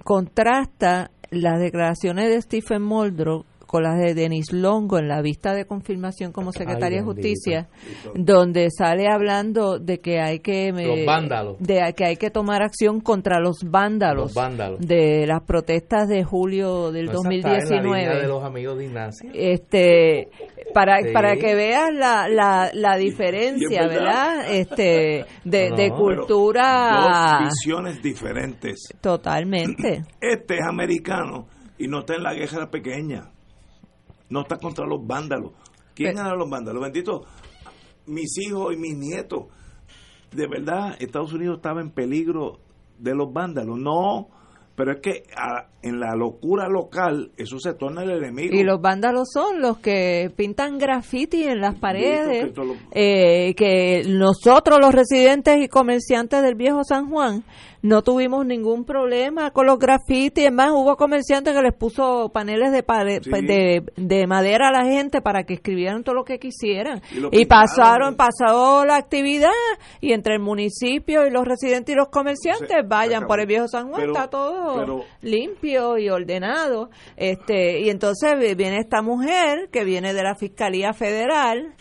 contrasta las declaraciones de Stephen Moldro con las de Denis Longo en la vista de confirmación como secretaria de. Justicia, donde sale hablando de que hay que me- Los vándalos. de que hay que tomar acción contra los vándalos, Los vándalos. de las protestas de julio del No, esa está en la línea 2019 de los amigos de Ignacio. este para Sí. para que veas la, la, la diferencia verdad. verdad este de, No, de no, cultura Dos visiones diferentes. totalmente Este es americano y no está en la guerra pequeña. No está contra los vándalos. ¿Quién gana los vándalos? Bendito, mis hijos y mis nietos. De verdad, Estados Unidos estaba en peligro de los vándalos. No, pero es que en la locura local eso se torna el enemigo. y los vándalos son los que pintan graffiti en las paredes que esto lo- eh, que nosotros los residentes y comerciantes del viejo San Juan no tuvimos ningún problema con los grafitis, es más, hubo comerciantes que les puso paneles de, pare- Sí. de, de madera a la gente para que escribieran todo lo que quisieran. Y pasaron, pasó la actividad y entre el municipio y los residentes y los comerciantes Se- vayan por el viejo San Juan, Pero- está todo pero- limpio y ordenado. Este, y entonces vi- viene esta mujer que viene de la Fiscalía Federal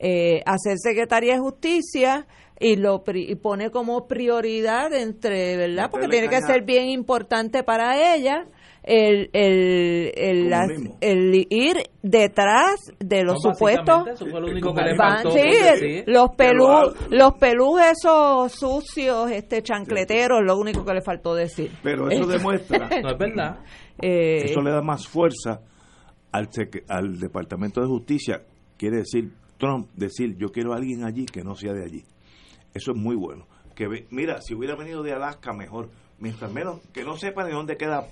eh, a ser secretaria de Justicia y lo pri- y pone como prioridad entre, ¿verdad? Porque tiene que ser bien importante para ella el, el, el, las- Comunismo. el ir detrás de los No, supuestos básicamente Eso fue lo único que le Van- faltó. sí, por el- decir. los pelú, los pelús esos sucios, este chancleteros, lo único que le faltó decir. Pero eso demuestra, No es verdad. Eh, eso le da más fuerza al, al Departamento de Justicia. Quiere decir, Trump, decir, yo quiero a alguien allí que no sea de allí. Eso es muy bueno. Que mira, si hubiera venido de Alaska, mejor. Mientras menos, que no sepa de dónde queda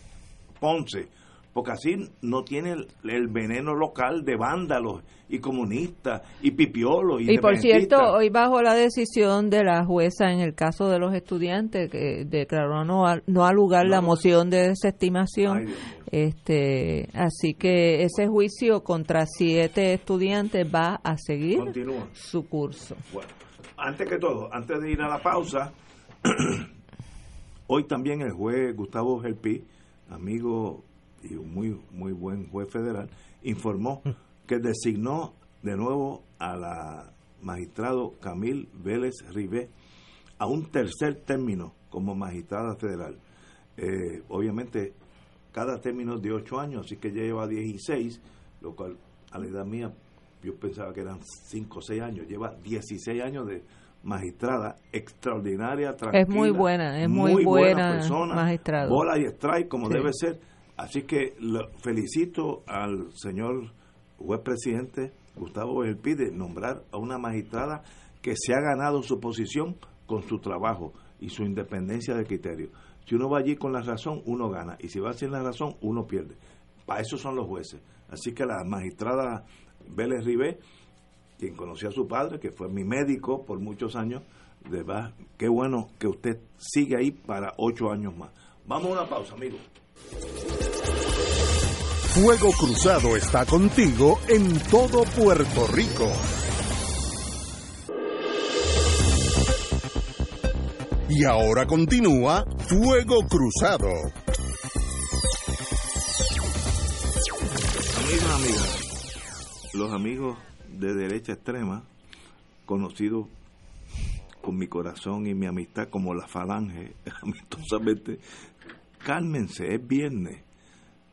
Ponce. Porque así no tiene el, el veneno local de vándalos y comunistas y pipiolos. Y, Y por cierto, hoy bajo la decisión de la jueza en el caso de los estudiantes que declaró no a, no a lugar la moción de desestimación, Ay, este, así que ese juicio contra siete estudiantes va a seguir Continúa. su curso. Bueno, antes que todo, antes de ir a la pausa, hoy también el juez Gustavo Gelpi, amigo y un muy muy buen juez federal, informó que designó de nuevo a la magistrado Camil Vélez Ribé a un tercer término como magistrada federal. Eh, obviamente, cada término es de ocho años, así que ya lleva 16, lo cual a la edad mía yo pensaba que eran 5 o 6 años, lleva 16 años de magistrada extraordinaria, tranquila. Es muy buena, es muy buena persona, magistrada. Bola y strike como Sí. debe ser. Así que lo felicito al señor juez presidente Gustavo Gelpi de nombrar a una magistrada que se ha ganado su posición con su trabajo y su independencia de criterio. Si uno va allí con la razón, uno gana. Y si va sin la razón, uno pierde. Para eso son los jueces. Así que la magistrada Vélez Ribé, quien conocía a su padre, que fue mi médico por muchos años, de verdad, qué bueno que usted sigue ahí para ocho años más. Vamos a una pausa, amigos. Fuego Cruzado está contigo en todo Puerto Rico. Y ahora continúa Fuego Cruzado. Amigos, amigas, los amigos de derecha extrema, conocidos con mi corazón y mi amistad como la falange, amistosamente, cálmense, es viernes.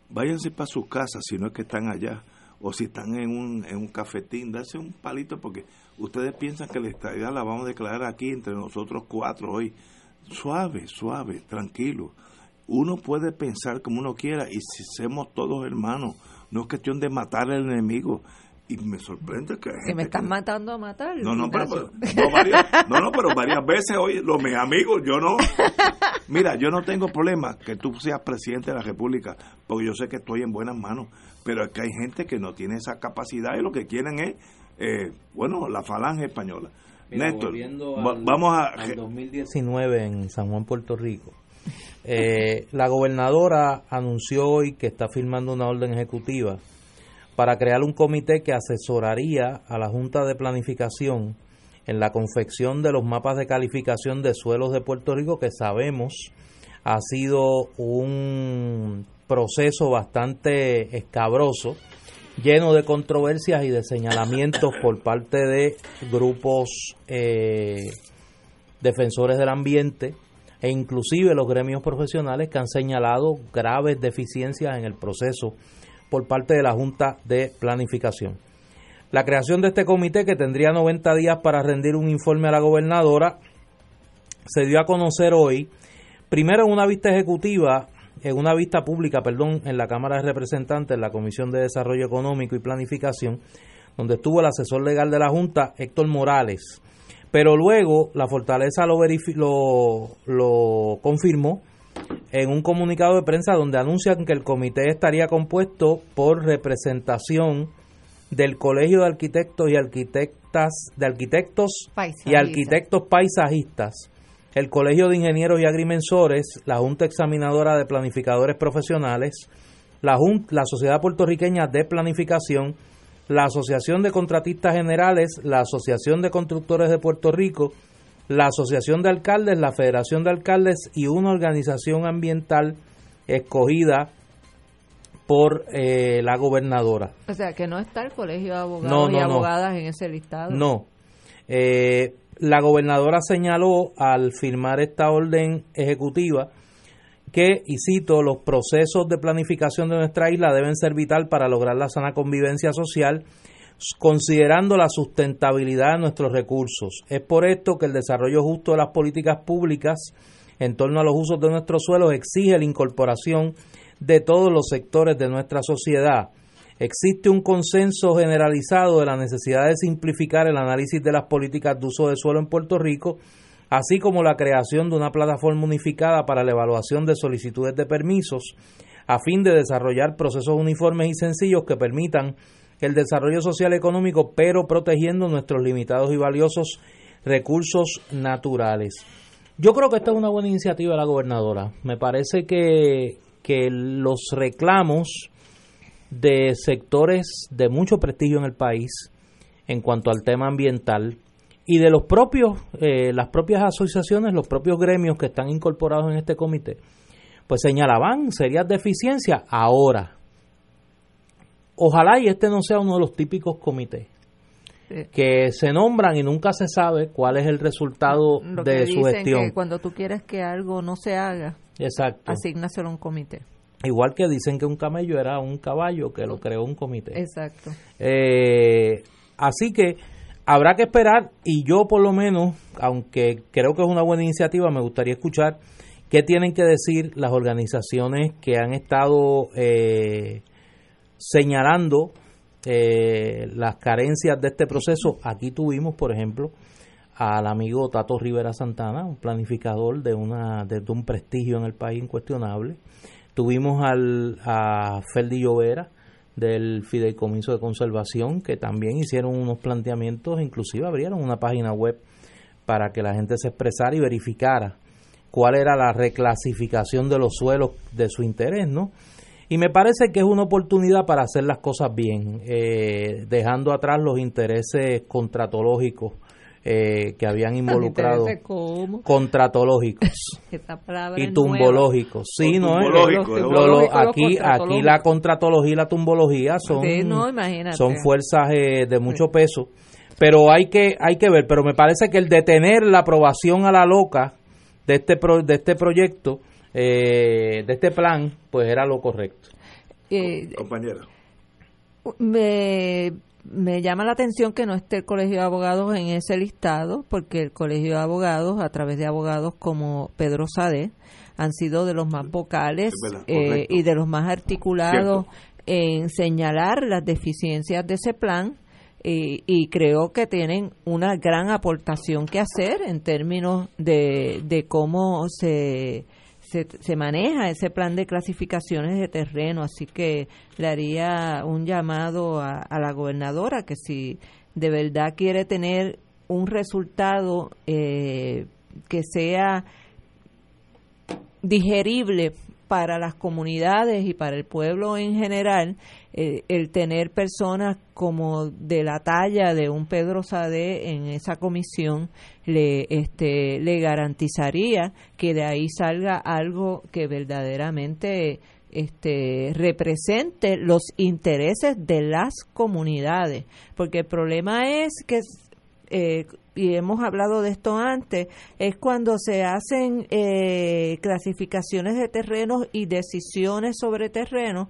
Váyanse para sus casas si no es que están allá, o si están en un, en un cafetín, darse un palito porque ustedes piensan que la estadía la vamos a declarar aquí entre nosotros cuatro hoy. Suave, suave, tranquilo. Uno puede pensar como uno quiera y si somos todos hermanos, no es cuestión de matar al enemigo. Y me sorprende que... hay Que me están matando a matar. no, no, pero, no, varias, no, no, pero varias veces, oye, los mis amigos, yo no. Mira, yo no tengo problema que tú seas presidente de la República, porque yo sé que estoy en buenas manos, pero es que hay gente que no tiene esa capacidad y lo que quieren es, eh, bueno, la falange española. Mira, Néstor, al- vamos a... al 2019 en San Juan, Puerto Rico. Eh, la gobernadora anunció hoy que está firmando una orden ejecutiva para crear un comité que asesoraría a la Junta de Planificación en la confección de los mapas de calificación de suelos de Puerto Rico, que sabemos ha sido un proceso bastante escabroso, lleno de controversias y de señalamientos por parte de grupos eh, defensores del ambiente e inclusive los gremios profesionales que han señalado graves deficiencias en el proceso por parte de la Junta de Planificación. La creación de este comité, que tendría 90 días para rendir un informe a la gobernadora, se dio a conocer hoy, primero en una vista ejecutiva, en una vista pública, perdón, en la Cámara de Representantes, en la Comisión de Desarrollo Económico y Planificación, donde estuvo el asesor legal de la Junta, Héctor Morales. Pero luego la Fortaleza lo, lo, lo confirmó en un comunicado de prensa donde anuncian que el comité estaría compuesto por representación del Colegio de Arquitectos y Arquitectas de Arquitectos y Arquitectos Paisajistas, el Colegio de Ingenieros y Agrimensores, la Junta Examinadora de Planificadores Profesionales, la, Junta, la Sociedad Puertorriqueña de Planificación, la Asociación de Contratistas Generales, la Asociación de Constructores de Puerto Rico, la Asociación de Alcaldes, la Federación de Alcaldes y una organización ambiental escogida por eh, la gobernadora. O sea, que no está el Colegio de Abogados y Abogadas en ese listado. No. Eh, la gobernadora señaló al firmar esta orden ejecutiva que, y cito, los procesos de planificación de nuestra isla deben ser vital para lograr la sana convivencia social considerando la sustentabilidad de nuestros recursos. Es por esto que el desarrollo justo de las políticas públicas en torno a los usos de nuestros suelos exige la incorporación de todos los sectores de nuestra sociedad. Existe un consenso generalizado de la necesidad de simplificar el análisis de las políticas de uso de suelo en Puerto Rico, así como la creación de una plataforma unificada para la evaluación de solicitudes de permisos, a fin de desarrollar procesos uniformes y sencillos que permitan el desarrollo social económico, pero protegiendo nuestros limitados y valiosos recursos naturales. Yo creo que esta es una buena iniciativa de la gobernadora. Me parece que, que los reclamos de sectores de mucho prestigio en el país en cuanto al tema ambiental y de los propios eh, las propias asociaciones los propios gremios que están incorporados en este comité pues señalaban serias deficiencias ahora Ojalá y este no sea uno de los típicos comités que se nombran y nunca se sabe cuál es el resultado de su gestión. Que cuando tú quieres que algo no se haga, Exacto. a un comité. Igual que dicen que un camello era un caballo que lo creó un comité. Exacto. Eh, así que habrá que esperar y yo por lo menos, aunque creo que es una buena iniciativa, me gustaría escuchar qué tienen que decir las organizaciones que han estado eh, señalando eh, las carencias de este proceso. Aquí tuvimos, por ejemplo, al amigo Tato Rivera Santana, un planificador de, una, de, un prestigio en el país incuestionable. Tuvimos al, a Ferdi Llovera del Fideicomiso de Conservación, que también hicieron unos planteamientos, inclusive abrieron una página web para que la gente se expresara y verificara cuál era la reclasificación de los suelos de su interés, ¿no? Y me parece que es una oportunidad para hacer las cosas bien, eh, dejando atrás los intereses contratológicos eh, que habían involucrado. Contratológicos. y tumbológicos. Sí, ¿no es? aquí, aquí la contratología y la tumbología son, son fuerzas eh, de mucho peso. Pero hay que, hay que ver, pero me parece que el detener la aprobación a la loca de este, de este proyecto eh, de este plan, pues era lo correcto. Eh, Compañera. Me, me llama la atención que no esté el Colegio de Abogados en ese listado, porque el Colegio de Abogados, a través de abogados como Pedro Sade, han sido de los más vocales eh, y de los más articulados en señalar las deficiencias de ese plan. Y, y, creo que tienen una gran aportación que hacer en términos de, de cómo se se, maneja ese plan de clasificaciones de terreno, así que le haría un llamado a, la gobernadora que si de verdad quiere tener un resultado eh, que sea digerible para las comunidades y para el pueblo en general eh, el tener personas como de la talla de un Pedro Sade en esa comisión le este le garantizaría que de ahí salga algo que verdaderamente este represente los intereses de las comunidades. Porque el problema es que eh, y hemos hablado de esto antes, es cuando se hacen eh, clasificaciones de terrenos y decisiones sobre terrenos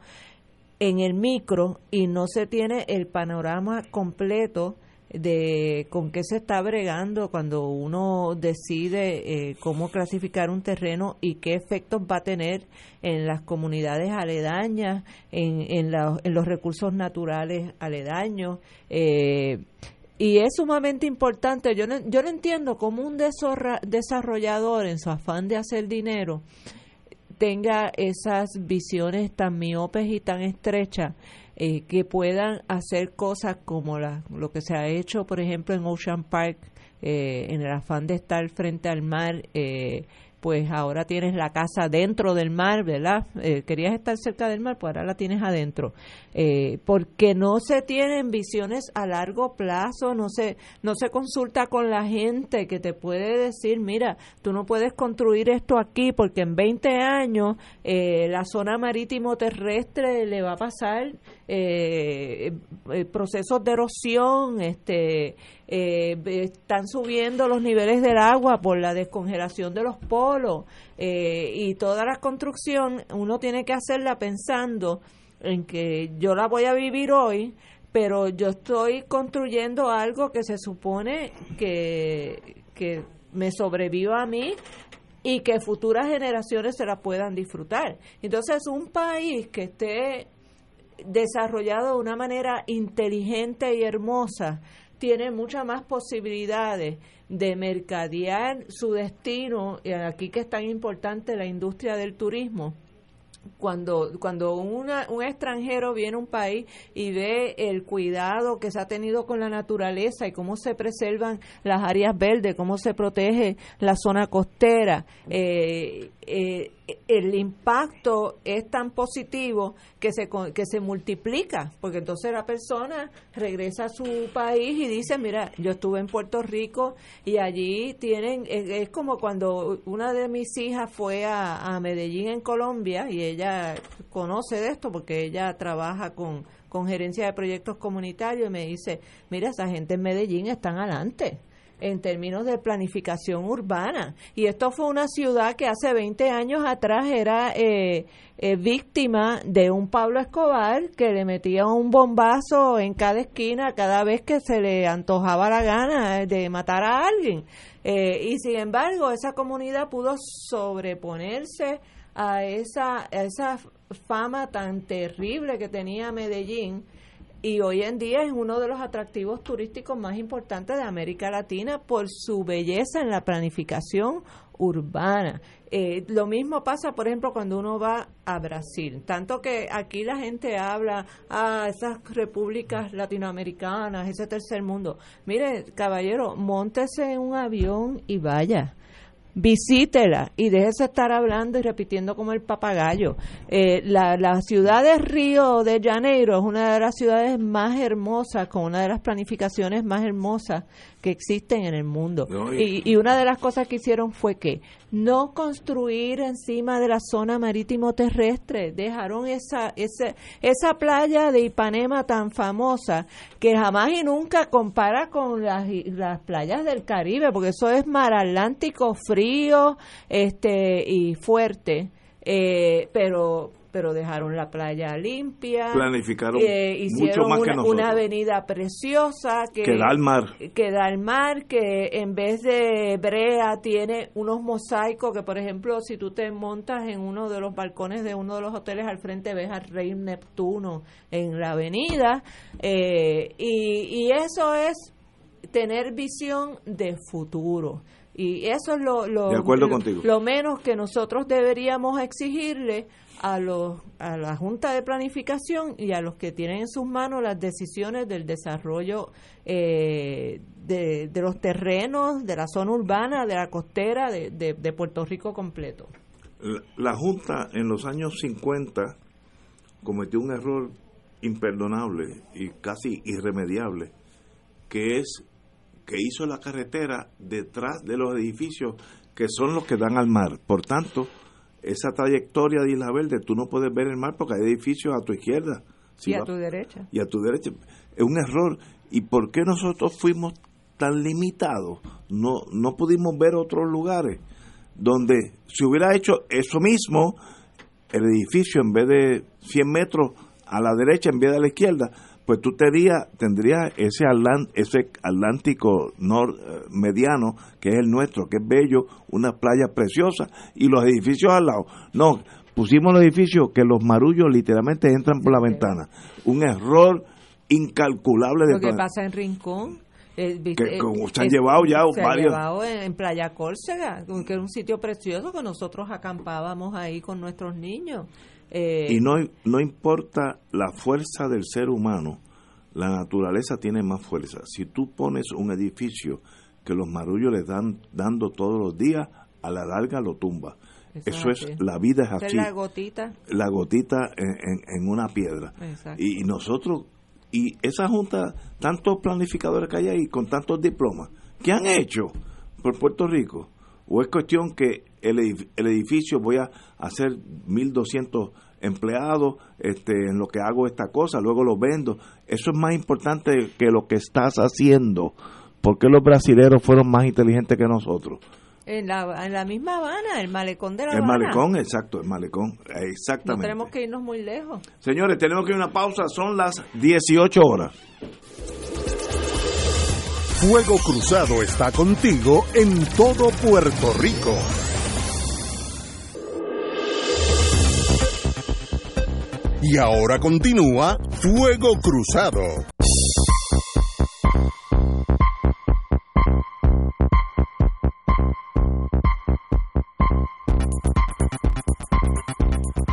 en el micro y no se tiene el panorama completo de con qué se está bregando cuando uno decide eh, cómo clasificar un terreno y qué efectos va a tener en las comunidades aledañas, en, en, los recursos naturales aledaños. Eh, y es sumamente importante, yo no, yo no entiendo cómo un desarrollador en su afán de hacer dinero tenga esas visiones tan miopes y tan estrechas eh, que puedan hacer cosas como la, lo que se ha hecho, por ejemplo, en Ocean Park, eh, en el afán de estar frente al mar, eh, pues ahora tienes la casa dentro del mar, ¿verdad? Eh, querías estar cerca del mar, pues ahora la tienes adentro. Eh, porque no se tienen visiones a largo plazo, no se, no se consulta con la gente que te puede decir, mira, tú no puedes construir esto aquí porque en 20 años eh, la zona marítimo terrestre le va a pasar procesos de erosión, este, están subiendo los niveles del agua por la descongelación de los polos eh, y toda la construcción uno tiene que hacerla pensando en que yo la voy a vivir hoy, pero yo estoy construyendo algo que se supone que, que me sobreviva a mí y que futuras generaciones se la puedan disfrutar. Entonces, un país que esté desarrollado de una manera inteligente y hermosa tiene muchas más posibilidades de mercadear su destino, y aquí que es tan importante la industria del turismo, cuando, cuando un extranjero viene a un país y ve el cuidado que se ha tenido con la naturaleza y cómo se preservan las áreas verdes, cómo se protege la zona costera, eh, eh, el impacto es tan positivo que se, que se multiplica, porque entonces la persona regresa a su país y dice, mira, yo estuve en Puerto Rico y allí tienen, es, como cuando una de mis hijas fue a, a Medellín en Colombia y ella conoce de esto porque ella trabaja con, con gerencia de proyectos comunitarios y me dice, mira, esa gente en Medellín están adelante en términos de planificación urbana. Y esto fue una ciudad que hace 20 años atrás era eh, eh, víctima de un Pablo Escobar que le metía un bombazo en cada esquina cada vez que se le antojaba la gana de matar a alguien. Eh, y sin embargo, esa comunidad pudo sobreponerse a esa, a esa fama tan terrible que tenía Medellín y hoy en día es uno de los atractivos turísticos más importantes de América Latina por su belleza en la planificación urbana. Eh, lo mismo pasa, por ejemplo, cuando uno va a Brasil. Tanto que aquí la gente habla, a ah, esas repúblicas latinoamericanas, ese tercer mundo. Mire, caballero, montese en un avión y vaya visítela y déjese estar hablando y repitiendo como el papagayo. Eh, la, la, ciudad de Río de Janeiro es una de las ciudades más hermosas, con una de las planificaciones más hermosas que existen en el mundo. y, una de las cosas que hicieron fue que no construir encima de la zona marítimo terrestre, dejaron esa, esa, esa playa de Ipanema tan famosa que jamás y nunca compara con las, las playas del Caribe, porque eso es mar Atlántico frío este y fuerte. Eh, pero pero dejaron la playa limpia. Planificaron eh, mucho más una, que una avenida preciosa que, que, da al mar. Que da al mar, que en vez de brea tiene unos mosaicos que, por ejemplo, si tú te montas en uno de los balcones de uno de los hoteles al frente, ves al rey Neptuno en la avenida. Eh, y, y eso es tener visión de futuro. Y eso es lo, lo, lo menos que nosotros deberíamos exigirle a, los, a la Junta de Planificación y a los que tienen en sus manos las decisiones del desarrollo eh, de, los terrenos, de la zona urbana, de la costera, de, de, Puerto Rico completo. La, la Junta en los años 50 cometió un error imperdonable y casi irremediable, que es que hizo la carretera detrás de los edificios que son los que dan al mar. Por tanto, esa trayectoria de Isla Verde, tú no puedes ver el mar porque hay edificios a tu izquierda. Si y a va- tu derecha. y a tu derecha. Es un error. ¿Y por qué nosotros fuimos tan limitados? No, no pudimos ver otros lugares donde se hubiera hecho eso mismo, el edificio en vez de 100 metros a la derecha en vez de a la izquierda, pues tú tendrías, tendrías ese, ese Atlántico nor, eh, mediano, que es el nuestro, que es bello, una playa preciosa, y los edificios al lado. No, pusimos los edificios que los marullos literalmente entran por la ventana. Un error incalculable de Lo que pasa en Rincón. eh, Que eh, se han llevado ya se han varios- llevado en, en Playa Córcega, que era un sitio precioso que nosotros acampábamos ahí con nuestros niños. Eh, Y no, no importa la fuerza del ser humano, la naturaleza tiene más fuerza. Si tú pones un edificio que los marullos le dan dando todos los días, a la larga lo tumba. Eso Eso es la vida es así, la gotita. la gotita en, en- en una piedra. Y, y nosotros, y esa junta, tantos planificadores que hay ahí con tantos diplomas, ¿qué han hecho por Puerto Rico? ¿O es cuestión que el, edif- el edificio voy a hacer 1.200 empleados este, en lo que hago esta cosa, luego lo vendo? Eso es más importante que lo que estás haciendo. ¿Por qué los brasileros fueron más inteligentes que nosotros? En la, en la misma Habana, el malecón de la El Habana. malecón, exacto, el malecón, No exactamente. tenemos que irnos muy lejos. Señores, tenemos que ir a una pausa, son las 18 horas. Fuego Cruzado está contigo en todo Puerto Rico. Y ahora continúa Fuego Cruzado.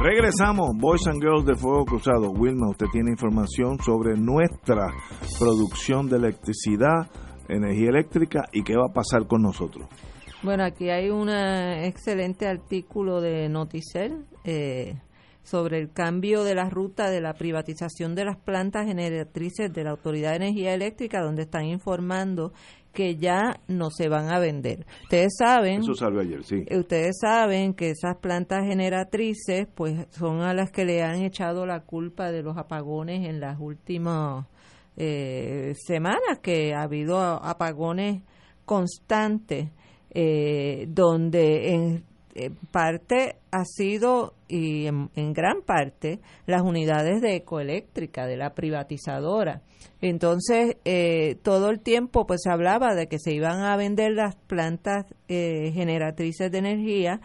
Regresamos, Boys and Girls de Fuego Cruzado. Wilma, usted tiene información sobre nuestra producción de electricidad, energía eléctrica y qué va a pasar con nosotros. Bueno, aquí hay un excelente artículo de Noticel eh, sobre el cambio de la ruta de la privatización de las plantas generatrices de la Autoridad de Energía Eléctrica, donde están informando que ya no se van a vender. Ustedes saben Eso salió ayer, sí. eh, Ustedes saben que esas plantas generatrices, pues, son a las que le han echado la culpa de los apagones en las últimas eh, semanas, que ha habido apagones constantes, eh, donde en, en parte ha sido y en, en gran parte las unidades de ecoeléctrica de la privatizadora. Entonces, eh, todo el tiempo pues se hablaba de que se iban a vender las plantas eh, generatrices de energía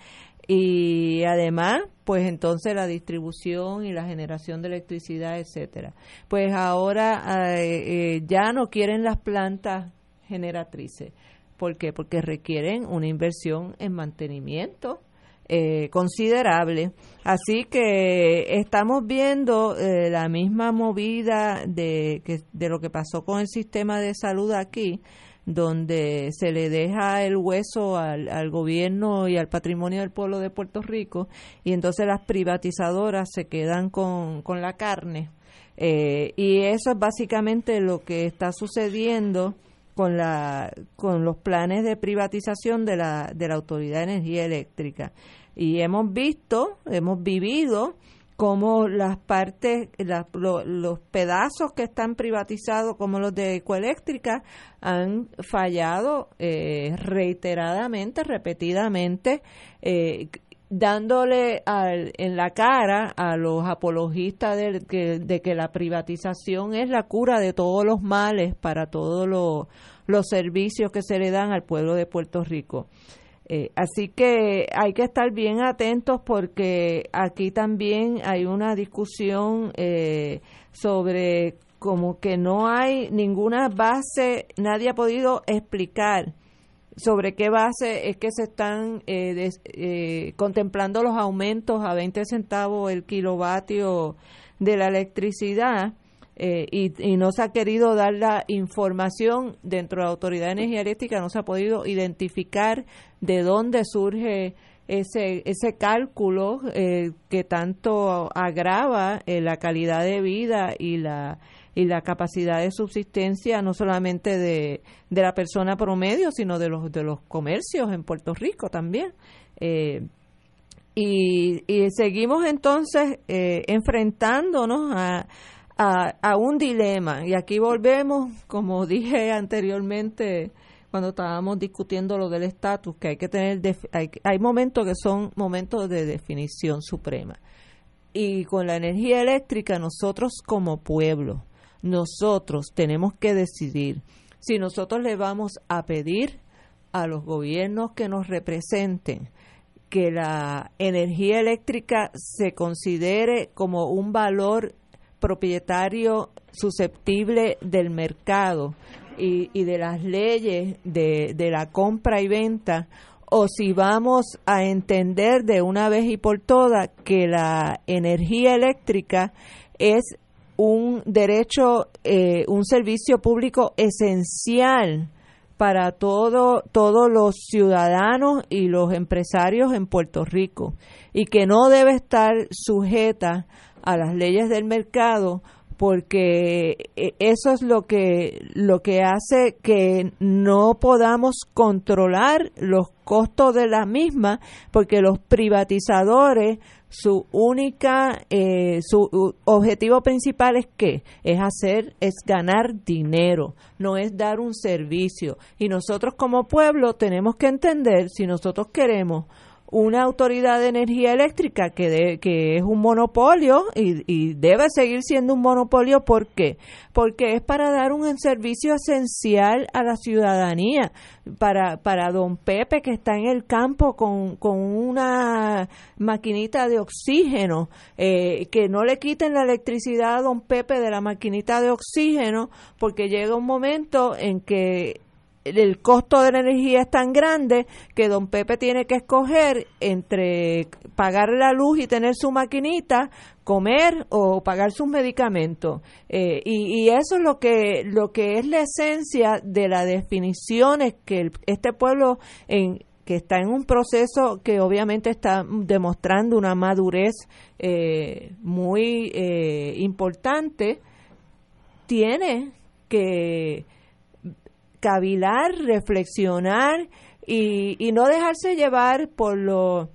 y además, pues entonces la distribución y la generación de electricidad, etcétera. Pues ahora eh, eh, ya no quieren las plantas generatrices. ¿Por qué? Porque requieren una inversión en mantenimiento eh, considerable. Así que estamos viendo eh, la misma movida de, que, de lo que pasó con el sistema de salud aquí, donde se le deja el hueso al, gobierno y al patrimonio del pueblo de Puerto Rico y entonces las privatizadoras se quedan con, con la carne. Eh, y eso es básicamente lo que está sucediendo con la con los planes de privatización de la de la Autoridad de Energía Eléctrica. Y hemos visto hemos vivido como las partes la- lo- los pedazos que están privatizados como los de Ecoeléctrica han fallado eh, reiteradamente repetidamente eh, dándole al- en la cara a los apologistas de que, de que la privatización es la cura de todos los males para todos los, los servicios que se le dan al pueblo de Puerto Rico. Eh, así que hay que estar bien atentos porque aquí también hay una discusión eh, sobre como que no hay ninguna base, nadie ha podido explicar sobre qué base es que se están eh, eh, contemplando los aumentos a 20 centavos el kilovatio de la electricidad eh, y, y no se ha querido dar la información dentro de la Autoridad de Energía Eléctrica, no se ha podido identificar de dónde surge ese, ese cálculo eh, que tanto agrava la calidad de vida y la y la capacidad de subsistencia no solamente de, de la persona promedio, sino de los, de los comercios en Puerto Rico también. Eh, y, y, seguimos entonces eh, enfrentándonos a, a, a, un dilema. Y aquí volvemos, como dije anteriormente, cuando estábamos discutiendo lo del estatus, que hay que tener, hay, hay momentos que son momentos de definición suprema. Y con la energía eléctrica, nosotros como pueblo, nosotros tenemos que decidir si nosotros le vamos a pedir a los gobiernos que nos representen que la energía eléctrica se considere como un valor propietario susceptible del mercado y, de las leyes de, de la compra y venta o si vamos a entender de una vez y por todas que la energía eléctrica es un derecho, eh, un servicio público esencial para todo, todos los ciudadanos y los empresarios en Puerto Rico y que no debe estar sujeta a las leyes del mercado porque eh, eso es lo que lo que hace que no podamos controlar los costos de la misma porque los privatizadores su única eh, su objetivo principal es qué es hacer es ganar dinero no es dar un servicio. Y nosotros como pueblo tenemos que entender si nosotros queremos una autoridad de energía eléctrica que, que es un monopolio y, y, debe seguir siendo un monopolio. ¿Por qué? Porque es para dar un servicio esencial a la ciudadanía. Para, para don Pepe que está en el campo con, con una maquinita de oxígeno, eh, que no le quiten la electricidad a don Pepe de la maquinita de oxígeno, porque llega un momento en que el costo de la energía es tan grande que don Pepe tiene que escoger entre pagar la luz y tener su maquinita, comer o pagar sus medicamentos. Eh, y, eso es lo que, lo que es la esencia de las definiciones que este pueblo en, que está en un proceso que obviamente está demostrando una madurez eh, muy eh, importante, tiene que cavilar, reflexionar y, no dejarse llevar por los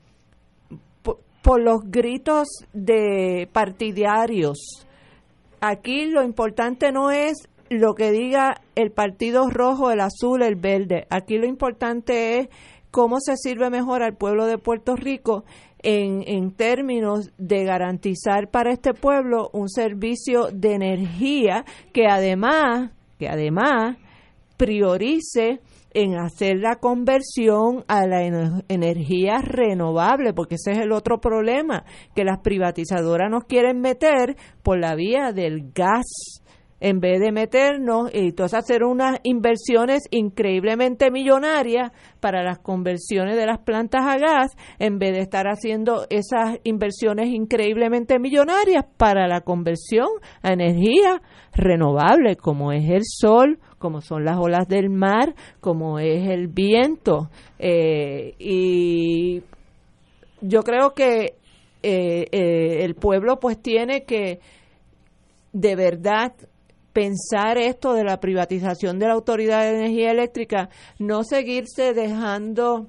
por los gritos de partidarios. Aquí lo importante no es lo que diga el partido rojo, el azul, el verde. Aquí lo importante es cómo se sirve mejor al pueblo de Puerto Rico en, en, términos de garantizar para este pueblo un servicio de energía que además, que además priorice en hacer la conversión a la energía renovable, porque ese es el otro problema, que las privatizadoras nos quieren meter por la vía del gas en vez de meternos y entonces hacer unas inversiones increíblemente millonarias para las conversiones de las plantas a gas, en vez de estar haciendo esas inversiones increíblemente millonarias para la conversión a energía renovable, como es el sol, como son las olas del mar, como es el viento. Eh, y yo creo que eh, eh, el pueblo pues tiene que de verdad pensar esto de la privatización de la Autoridad de Energía Eléctrica, no seguirse dejando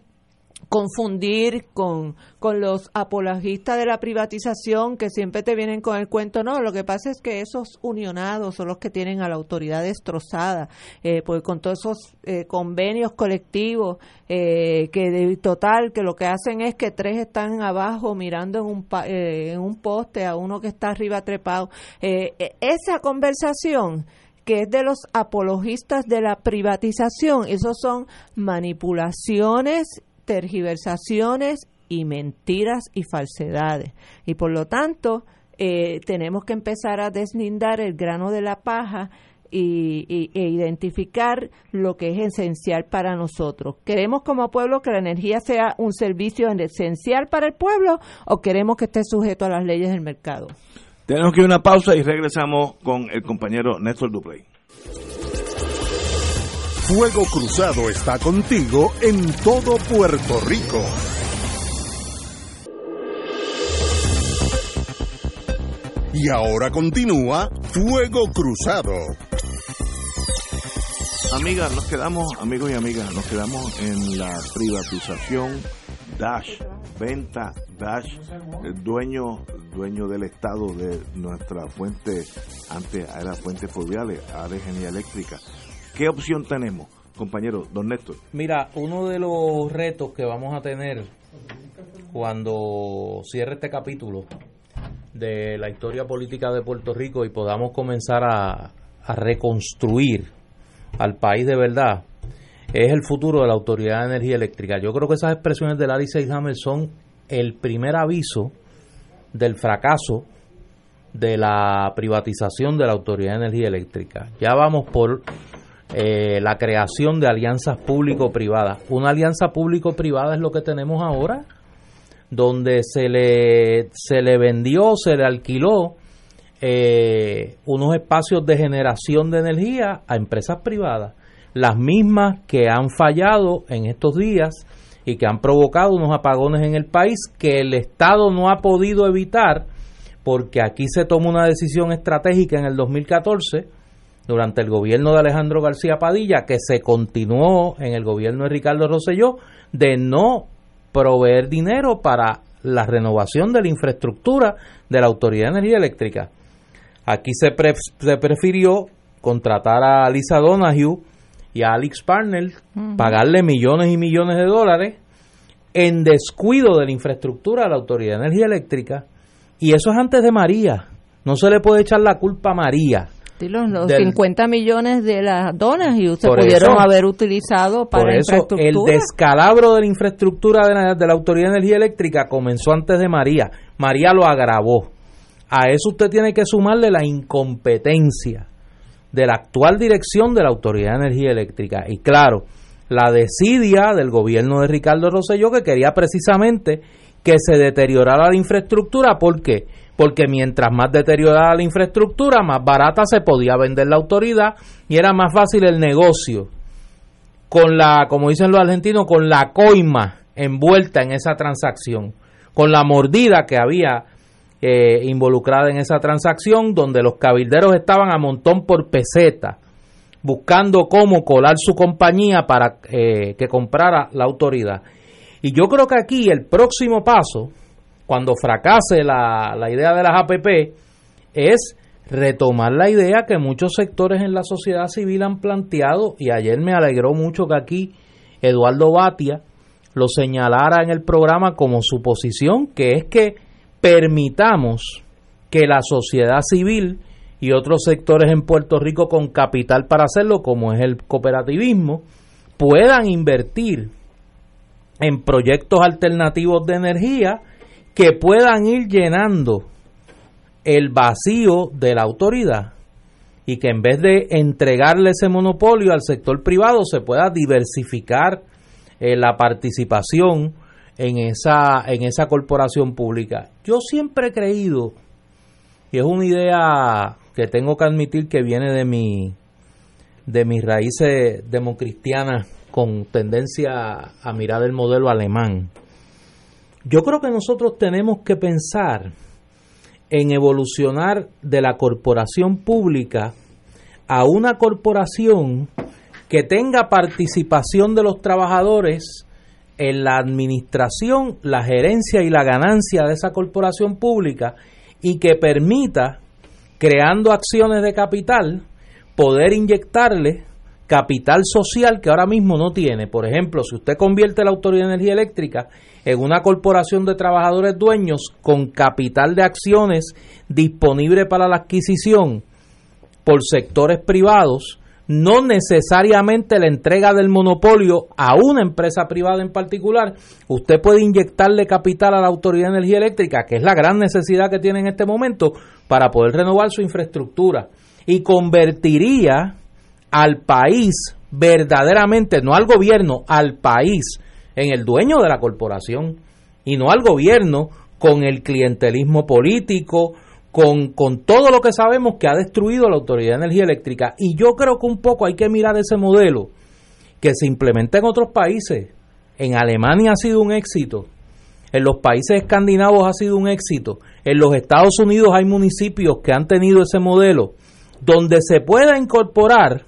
confundir con, con los apologistas de la privatización que siempre te vienen con el cuento. No, lo que pasa es que esos unionados son los que tienen a la autoridad destrozada, eh, pues con todos esos eh, convenios colectivos eh, que de total, que lo que hacen es que tres están abajo mirando en un, eh, en un poste a uno que está arriba trepado. E, esa conversación que es de los apologistas de la privatización. Esos son manipulaciones tergiversaciones y mentiras y falsedades. Y por lo tanto, eh, tenemos que empezar a deslindar el grano de la paja y, y, e identificar lo que es esencial para nosotros. ¿Queremos como pueblo que la energía sea un servicio esencial para el pueblo o queremos que esté sujeto a las leyes del mercado? Tenemos que ir a una pausa y regresamos con el compañero Néstor Duplay. Fuego Cruzado está contigo en todo Puerto Rico. Y ahora continúa Fuego Cruzado. Amigas, nos quedamos, amigos y amigas, nos quedamos en la privatización Dash, venta Dash, el dueño, dueño del estado de nuestra fuente, antes era fuente fluviales, ahora es eléctrica ¿Qué opción tenemos, compañero, don Néstor? Mira, uno de los retos que vamos a tener cuando cierre este capítulo de la historia política de Puerto Rico y podamos comenzar a, reconstruir al país de verdad, es el futuro de la Autoridad de Energía Eléctrica. Yo creo que esas expresiones de Larry Seidhammer son el primer aviso del fracaso de la privatización de la Autoridad de Energía Eléctrica. Ya vamos por eh, la creación de alianzas público-privadas. Una alianza público-privada es lo que tenemos ahora, donde se le, se le vendió, se le alquiló eh, unos espacios de generación de energía a empresas privadas, las mismas que han fallado en estos días y que han provocado unos apagones en el país que el Estado no ha podido evitar porque aquí se tomó una decisión estratégica en el 2014 durante el gobierno de Alejandro García Padilla que se continuó en el gobierno de Ricardo Rosselló de no proveer dinero para la renovación de la infraestructura de la Autoridad de Energía Eléctrica. Aquí se, se prefirió contratar a Lisa Donahue y a Alex Parnell, pagarle millones y millones de dólares en descuido de la infraestructura de la Autoridad de Energía Eléctrica. Y eso es antes de María. No se le puede echar la culpa a María. Los, 50 millones de las donas y se pudieron haber utilizado para por eso el descalabro de la infraestructura de la, de la Autoridad de Energía Eléctrica comenzó antes de María. María lo agravó. A eso usted tiene que sumarle la incompetencia de la actual dirección de la Autoridad de Energía Eléctrica. Y claro, la desidia del gobierno de Ricardo Rosselló que quería precisamente que se deteriorara la infraestructura. ¿Por qué? Porque mientras más deteriorada la infraestructura, más barata se podía vender la autoridad y era más fácil el negocio. Con la, como dicen los argentinos, con la coima envuelta en esa transacción, con la mordida que había eh, involucrada en esa transacción, donde los cabilderos estaban a montón por peseta, buscando cómo colar su compañía para eh, que comprara la autoridad. Y yo creo que aquí el próximo paso, cuando fracase la, la idea de las APP, es retomar la idea que muchos sectores en la sociedad civil han planteado, y ayer me alegró mucho que aquí Eduardo Batia lo señalara en el programa como su posición, que es que permitamos que la sociedad civil y otros sectores en Puerto Rico con capital para hacerlo, como es el cooperativismo, puedan invertir en proyectos alternativos de energía que puedan ir llenando el vacío de la autoridad y que en vez de entregarle ese monopolio al sector privado se pueda diversificar eh, la participación en esa, en esa corporación pública. Yo siempre he creído, y es una idea que tengo que admitir que viene de mi de mis raíces democristianas con tendencia a mirar el modelo alemán. Yo creo que nosotros tenemos que pensar en evolucionar de la corporación pública a una corporación que tenga participación de los trabajadores en la administración, la gerencia y la ganancia de esa corporación pública y que permita, creando acciones de capital, poder inyectarle capital social que ahora mismo no tiene. Por ejemplo, si usted convierte la Autoridad de Energía Eléctrica en una corporación de trabajadores dueños con capital de acciones disponible para la adquisición por sectores privados, no necesariamente la entrega del monopolio a una empresa privada en particular. Usted puede inyectarle capital a la Autoridad de Energía Eléctrica, que es la gran necesidad que tiene en este momento, para poder renovar su infraestructura. Y convertiría al país verdaderamente, no al gobierno, al país, en el dueño de la corporación. Y no al gobierno con el clientelismo político, con, con todo lo que sabemos que ha destruido la Autoridad de Energía Eléctrica. Y yo creo que un poco hay que mirar ese modelo que se implementa en otros países. En Alemania ha sido un éxito, en los países escandinavos ha sido un éxito, En los Estados Unidos hay municipios que han tenido ese modelo donde se pueda incorporar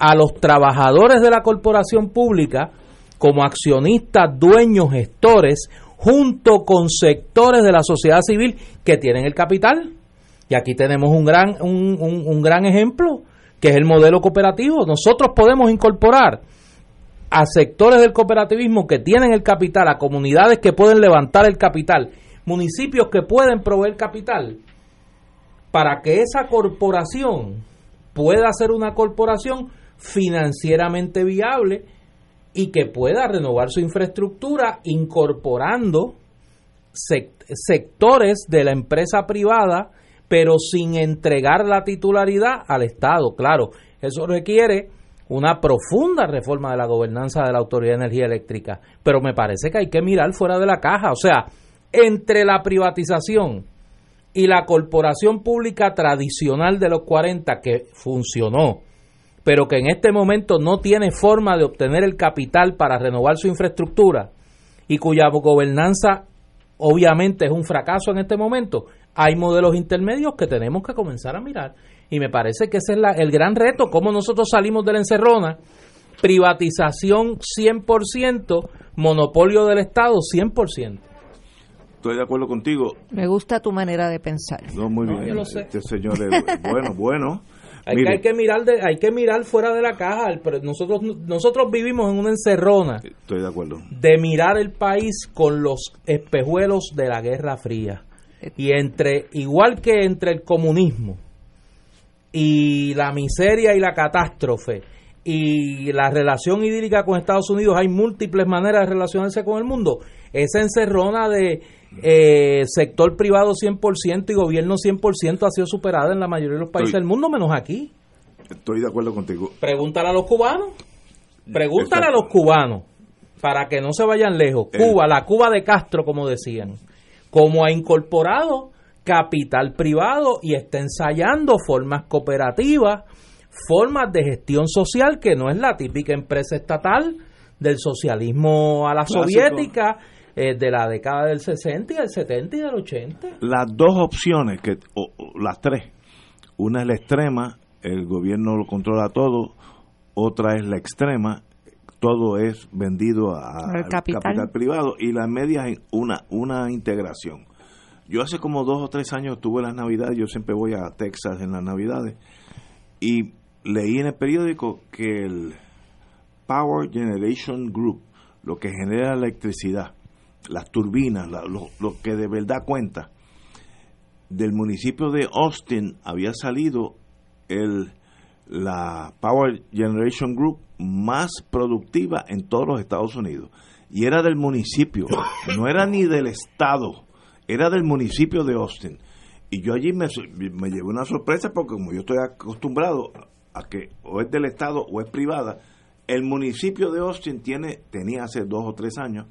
a los trabajadores de la corporación pública como accionistas, dueños, gestores, junto con sectores de la sociedad civil que tienen el capital. Y aquí tenemos un gran, un, un gran ejemplo, que es el modelo cooperativo. Nosotros podemos incorporar a sectores del cooperativismo que tienen el capital, a comunidades que pueden levantar el capital, municipios que pueden proveer capital, para que esa corporación pueda ser una corporación financieramente viable y que pueda renovar su infraestructura incorporando sectores de la empresa privada, pero sin entregar la titularidad al Estado. Claro, eso requiere una profunda reforma de la gobernanza de la Autoridad de Energía Eléctrica, pero me parece que hay que mirar fuera de la caja, o sea, entre la privatización y la corporación pública tradicional de los 40 que funcionó, pero que en este momento no tiene forma de obtener el capital para renovar su infraestructura y cuya gobernanza obviamente es un fracaso en este momento, hay modelos intermedios que tenemos que comenzar a mirar. Y me parece que ese es el gran reto, cómo nosotros salimos de la encerrona, privatización 100%, monopolio del Estado 100%. Estoy de acuerdo contigo. Me gusta tu manera de pensar. No, muy bien. Yo lo sé. Este señor es bueno, bueno. Hay que, hay que, mirar de, hay que mirar fuera de la caja pero nosotros nosotros vivimos en una encerrona estoy de acuerdo. de mirar el país con los espejuelos de la Guerra Fría. Y entre igual que entre el comunismo y la miseria y la catástrofe y la relación idílica con Estados Unidos, hay múltiples maneras de relacionarse con el mundo. Esa encerrona de eh, sector privado 100% y gobierno 100% ha sido superada en la mayoría de los países del mundo, menos aquí. Estoy de acuerdo contigo. Pregúntale a los cubanos. Pregúntale a los cubanos, para que no se vayan lejos. Cuba, la Cuba de Castro, como decían, como ha incorporado capital privado y está ensayando formas cooperativas, formas de gestión social que no es la típica empresa estatal del socialismo a la soviética eh, de la década del 60 y del 70 y del 80. Las dos opciones, que o, las tres, una es la extrema, el gobierno lo controla todo, otra es la extrema, todo es vendido al capital. capital. privado y la media es una, una integración. Yo hace como dos o tres años tuve las navidades, yo siempre voy a Texas en las navidades, y leí en el periódico que el Power Generation Group, lo que genera electricidad, las turbinas, lo, lo, que de verdad cuenta, del municipio de Austin había salido el, la Power Generation Group más productiva en todos los Estados Unidos. Y era del municipio, no era ni del estado era del municipio de Austin. Y yo allí me, me llevé una sorpresa porque como yo estoy acostumbrado a que o es del Estado o es privada, el municipio de Austin tiene, tenía hace dos o tres años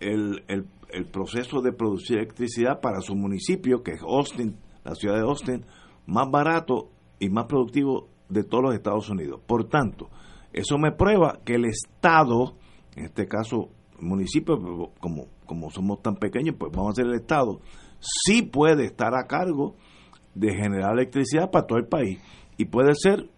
el, el, proceso de producir electricidad para su municipio, que es Austin, la ciudad de Austin, más barato y más productivo de todos los Estados Unidos. Por tanto, eso me prueba que el Estado, en este caso municipio, como, como somos tan pequeños, pues vamos a ser el Estado, sí puede estar a cargo de generar electricidad para todo el país y puede ser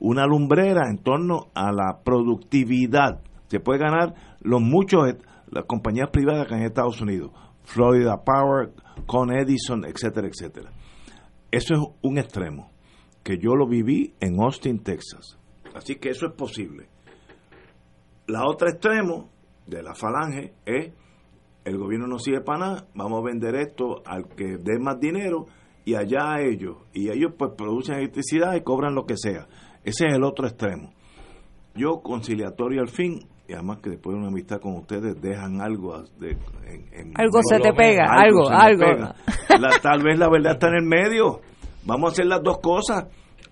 una lumbrera en torno a la productividad. Se puede ganar los muchos las compañías privadas que hay en Estados Unidos, Florida Power, Con Edison, etcétera, etcétera. Eso es un extremo que yo lo viví en Austin, Texas. Así que eso es posible. La otra extremo de la falange es el gobierno no sirve para nada, vamos a vender esto al que dé más dinero y allá a ellos. Y ellos pues producen electricidad y cobran lo que sea. Ese es el otro extremo. Yo conciliatorio al fin, y además que después de una amistad con ustedes dejan algo de, algo se te pega, algo, algo. tal vez la verdad está en el medio. Vamos a hacer las dos cosas.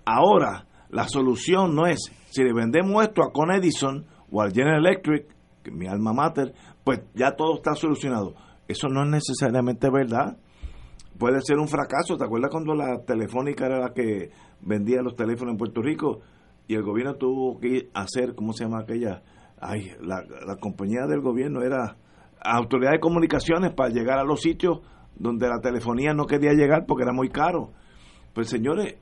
Ahora, la solución no es si le vendemos esto a Con Edison o al General Electric mi alma mater, pues ya todo está solucionado. Eso no es necesariamente verdad. Puede ser un fracaso. ¿Te acuerdas cuando la telefónica era la que vendía los teléfonos en Puerto Rico y el gobierno tuvo que hacer, ¿cómo se llama aquella? Ay, la, compañía del gobierno era autoridad de comunicaciones para llegar a los sitios donde la telefonía no quería llegar porque era muy caro. Pues señores,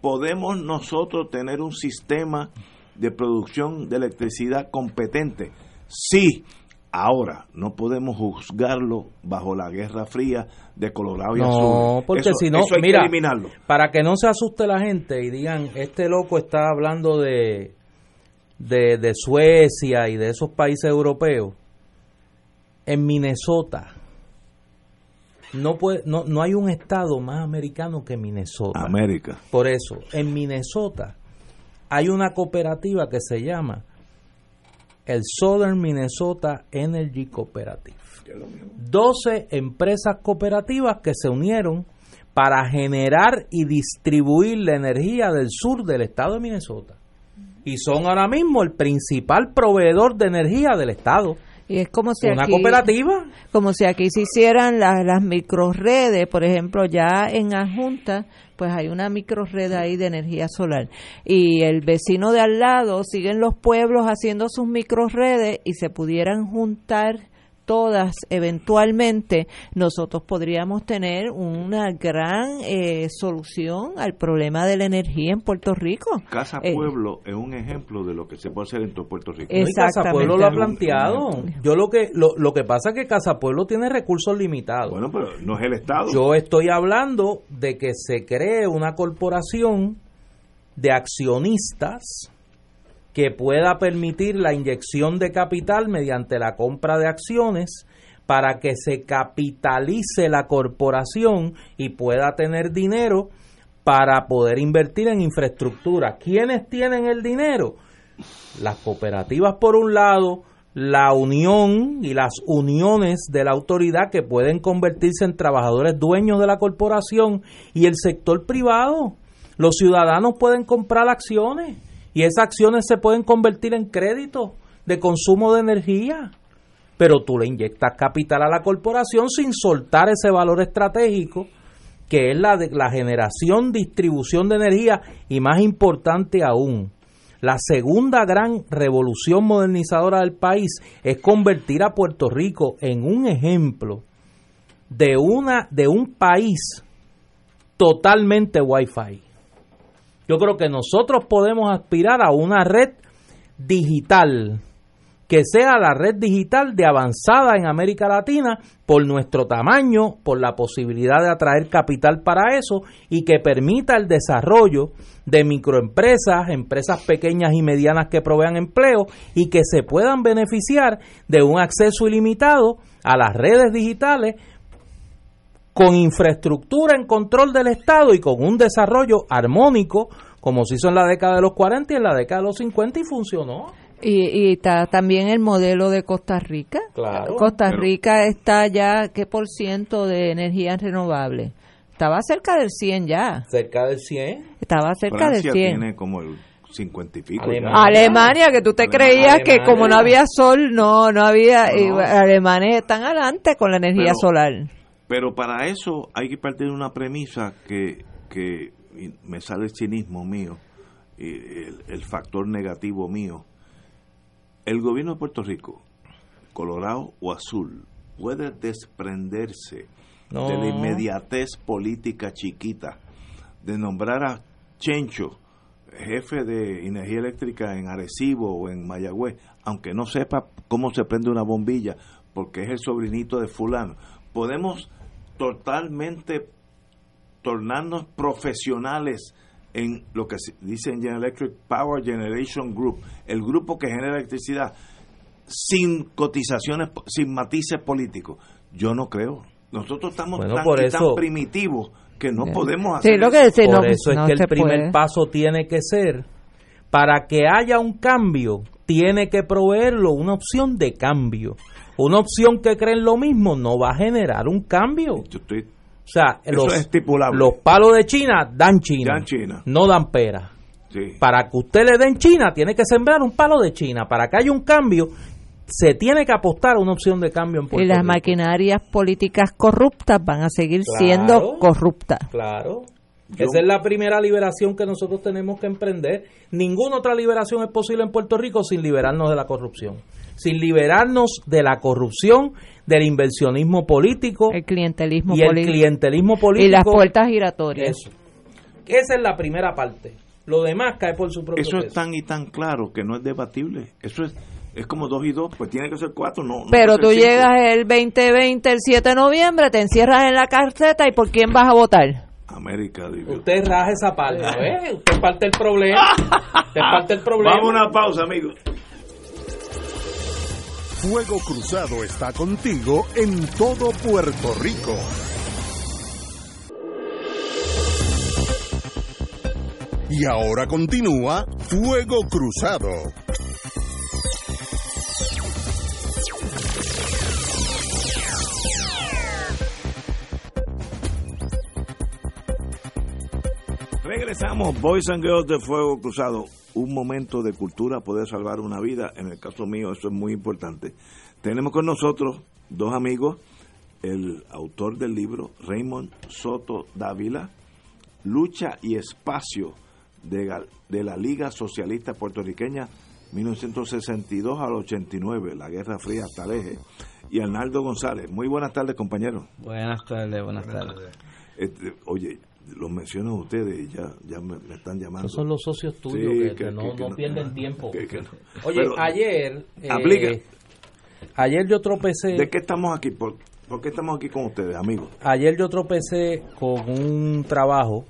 podemos nosotros tener un sistema de producción de electricidad competente. Sí, ahora no podemos juzgarlo bajo la Guerra Fría de Colorado y Azul. No, porque Eso- si no, que mira, eliminarlo. para que no se asuste la gente y digan, este loco está hablando de, de, de Suecia y de esos países europeos, en Minnesota, no, puede, no, no hay un estado más americano que Minnesota. América. Por eso, en Minnesota hay una cooperativa que se llama el Southern Minnesota Energy Cooperative. 12 empresas cooperativas que se unieron para generar y distribuir la energía del sur del estado de Minnesota. Y son ahora mismo el principal proveedor de energía del estado. Y es como si Una aquí, cooperativa. como si aquí se hicieran las, las microredes, por ejemplo, ya en Adjunta, pues hay una microred ahí de energía solar. Y el vecino de al lado siguen los pueblos haciendo sus microredes y se pudieran juntar todas eventualmente, nosotros podríamos tener una gran eh, solución al problema de la energía en Puerto Rico. Casa Eh, Pueblo es un ejemplo de lo que se puede hacer en todo Puerto Rico. Y Casa Exactamente. Pueblo lo ha planteado. Yo lo que lo, lo que pasa es que Casa Pueblo tiene recursos limitados. Bueno, pero no es el Estado. Yo estoy hablando de que se cree una corporación de accionistas que pueda permitir la inyección de capital mediante la compra de acciones para que se capitalice la corporación y pueda tener dinero para poder invertir en infraestructura. ¿Quiénes tienen el dinero? Las cooperativas por un lado, la unión y las uniones de la autoridad que pueden convertirse en trabajadores dueños de la corporación y el sector privado. Los ciudadanos pueden comprar acciones y esas acciones se pueden convertir en créditos de consumo de energía. Pero tú le inyectas capital a la corporación sin soltar ese valor estratégico que es la de la generación, distribución de energía y más importante aún, la segunda gran revolución modernizadora del país es convertir a Puerto Rico en un ejemplo de una de un país totalmente Wi-Fi. Yo creo que nosotros podemos aspirar a una red digital que sea la red digital de avanzada en América Latina por nuestro tamaño, por la posibilidad de atraer capital para eso y que permita el desarrollo de microempresas, empresas pequeñas y medianas que provean empleo y que se puedan beneficiar de un acceso ilimitado a las redes digitales con infraestructura en control del Estado y con un desarrollo armónico como se hizo en la década de los 40 y en la década de los 50 y funcionó. Y, y está también el modelo de Costa Rica. Claro, Costa pero- Rica está ya, ¿qué por ciento de energías renovables? Estaba cerca del 100 ya. Cerca del 100. Estaba cerca Francia del 100. tiene como el 50 y pico. Alemania. que tú te Alemania. creías que como no había sol, no, no había. No, no. y Alemania están adelante con la energía Pero- solar. Pero para eso hay que partir de una premisa que, que me sale el cinismo mío, y el, el factor negativo mío. El gobierno de Puerto Rico, Colorado o Azul, puede desprenderse No. de la inmediatez política chiquita de nombrar a Chencho jefe de energía eléctrica en Arecibo o en Mayagüez, aunque no sepa cómo se prende una bombilla, porque es el sobrinito de fulano. Podemos totalmente tornarnos profesionales en lo que se dice en General Electric Power Generation Group, el grupo que genera electricidad sin cotizaciones, sin matices políticos. Yo no creo. Nosotros estamos Bueno, tan, por tan primitivos que no Sí. podemos Sí, hacer lo que eso. Sí, Por no, eso es no que el primer puede. paso tiene que ser, para que haya un cambio, tiene que proveerlo una opción de cambio. Una opción que creen lo mismo no va a generar un cambio. Yo estoy O sea, Eso los, es estipulable. los palos de China dan China, Dan China. no dan pera. sí. Para que usted le den China, tiene que sembrar un palo de China. Para que haya un cambio, se tiene que apostar a una opción de cambio en Puerto Y las Rico. maquinarias políticas corruptas van a seguir Claro. siendo corruptas. Claro. Yo- Esa es la primera liberación que nosotros tenemos que emprender. Ninguna otra liberación es posible en Puerto Rico sin liberarnos de la corrupción. Sin liberarnos de la corrupción, del inversionismo político El clientelismo y el político. clientelismo político. Y las puertas giratorias. Eso. Esa es la primera parte. Lo demás cae por su propio Eso es tan y tan claro que no es debatible. Eso es es como dos y dos, pues tiene que ser cuatro, no. no Pero puede tú cinco. llegas el 2020, el 7 de noviembre, te encierras en la carceta y ¿por quién vas a votar? América, digo. Usted raja esa parte, ¿eh? Usted parte del problema. Usted es parte del problema. Vamos a una pausa, amigos. Fuego Cruzado está contigo en todo Puerto Rico. Y ahora continúa Fuego Cruzado. Regresamos, Boys and Girls de Fuego Cruzado. Un momento de cultura puede salvar una vida. En el caso mío, eso es muy importante. Tenemos con nosotros dos amigos, el autor del libro, Raymond Soto Dávila, Lucha y Espacio de la Liga Socialista Puertorriqueña 1962 al 89, la Guerra Fría hasta el eje, y Arnaldo González. Muy buenas tardes, compañeros. Buenas tardes, buenas tardes. Este, oye, los mencionan ustedes y ya, ya me, me están llamando. Esos son los socios tuyos Sí, que, que- que no, que- no que pierden no. tiempo. Que- que no. Oye, Pero- ayer. eh, Aplica. Ayer yo tropecé. ¿De qué estamos aquí? ¿Por, por qué estamos aquí con ustedes, amigos? Ayer yo tropecé con un trabajo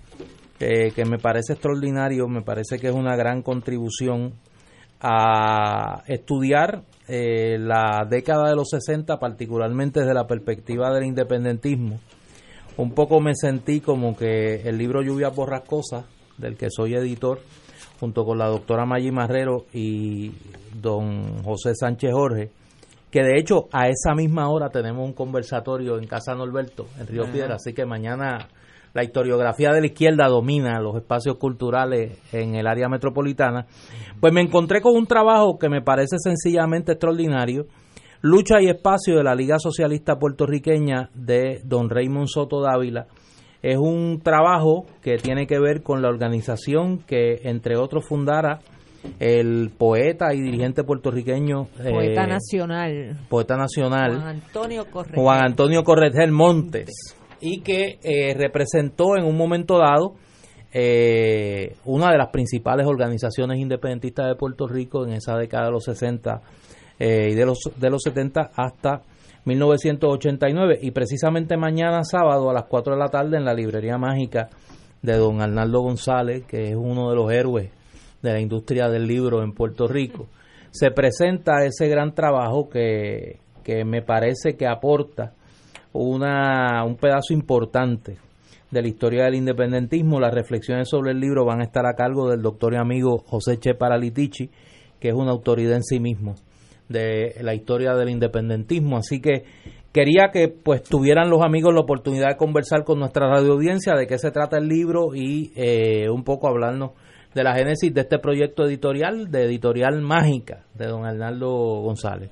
eh, que me parece extraordinario, me parece que es una gran contribución a estudiar eh, la década de los 60, particularmente desde la perspectiva del independentismo. Un poco me sentí como que el libro Lluvias Borrascosas, del que soy editor, junto con la doctora Maggi Marrero y don José Sánchez Jorge, que de hecho a esa misma hora tenemos un conversatorio en Casa Norberto, en Río Piedra, así que mañana la historiografía de la izquierda domina los espacios culturales en el área metropolitana, pues me encontré con un trabajo que me parece sencillamente extraordinario, Lucha y Espacio de la Liga Socialista Puertorriqueña de don Raymond Soto Dávila. Es un trabajo que tiene que ver con la organización que, entre otros, fundara el poeta y dirigente puertorriqueño, Poeta eh, nacional. poeta nacional, Juan Antonio Correa. Juan Antonio Montes y que eh, representó en un momento dado eh, una de las principales organizaciones independentistas de Puerto Rico en esa década de los 60 eh, y de los, de los 70 hasta 1989 y precisamente mañana sábado a las 4 de la tarde en la librería mágica de don Arnaldo González que es uno de los héroes de la industria del libro en Puerto Rico se presenta ese gran trabajo que, que me parece que aporta una, un pedazo importante de la historia del independentismo. Las reflexiones sobre el libro van a estar a cargo del doctor y amigo José Che Paralitici, que es una autoridad en sí mismo de la historia del independentismo. Así que quería que pues tuvieran los amigos la oportunidad de conversar con nuestra radio audiencia de qué se trata el libro y eh, un poco hablarnos de la génesis de este proyecto editorial, de Editorial Mágica, de don Arnaldo González.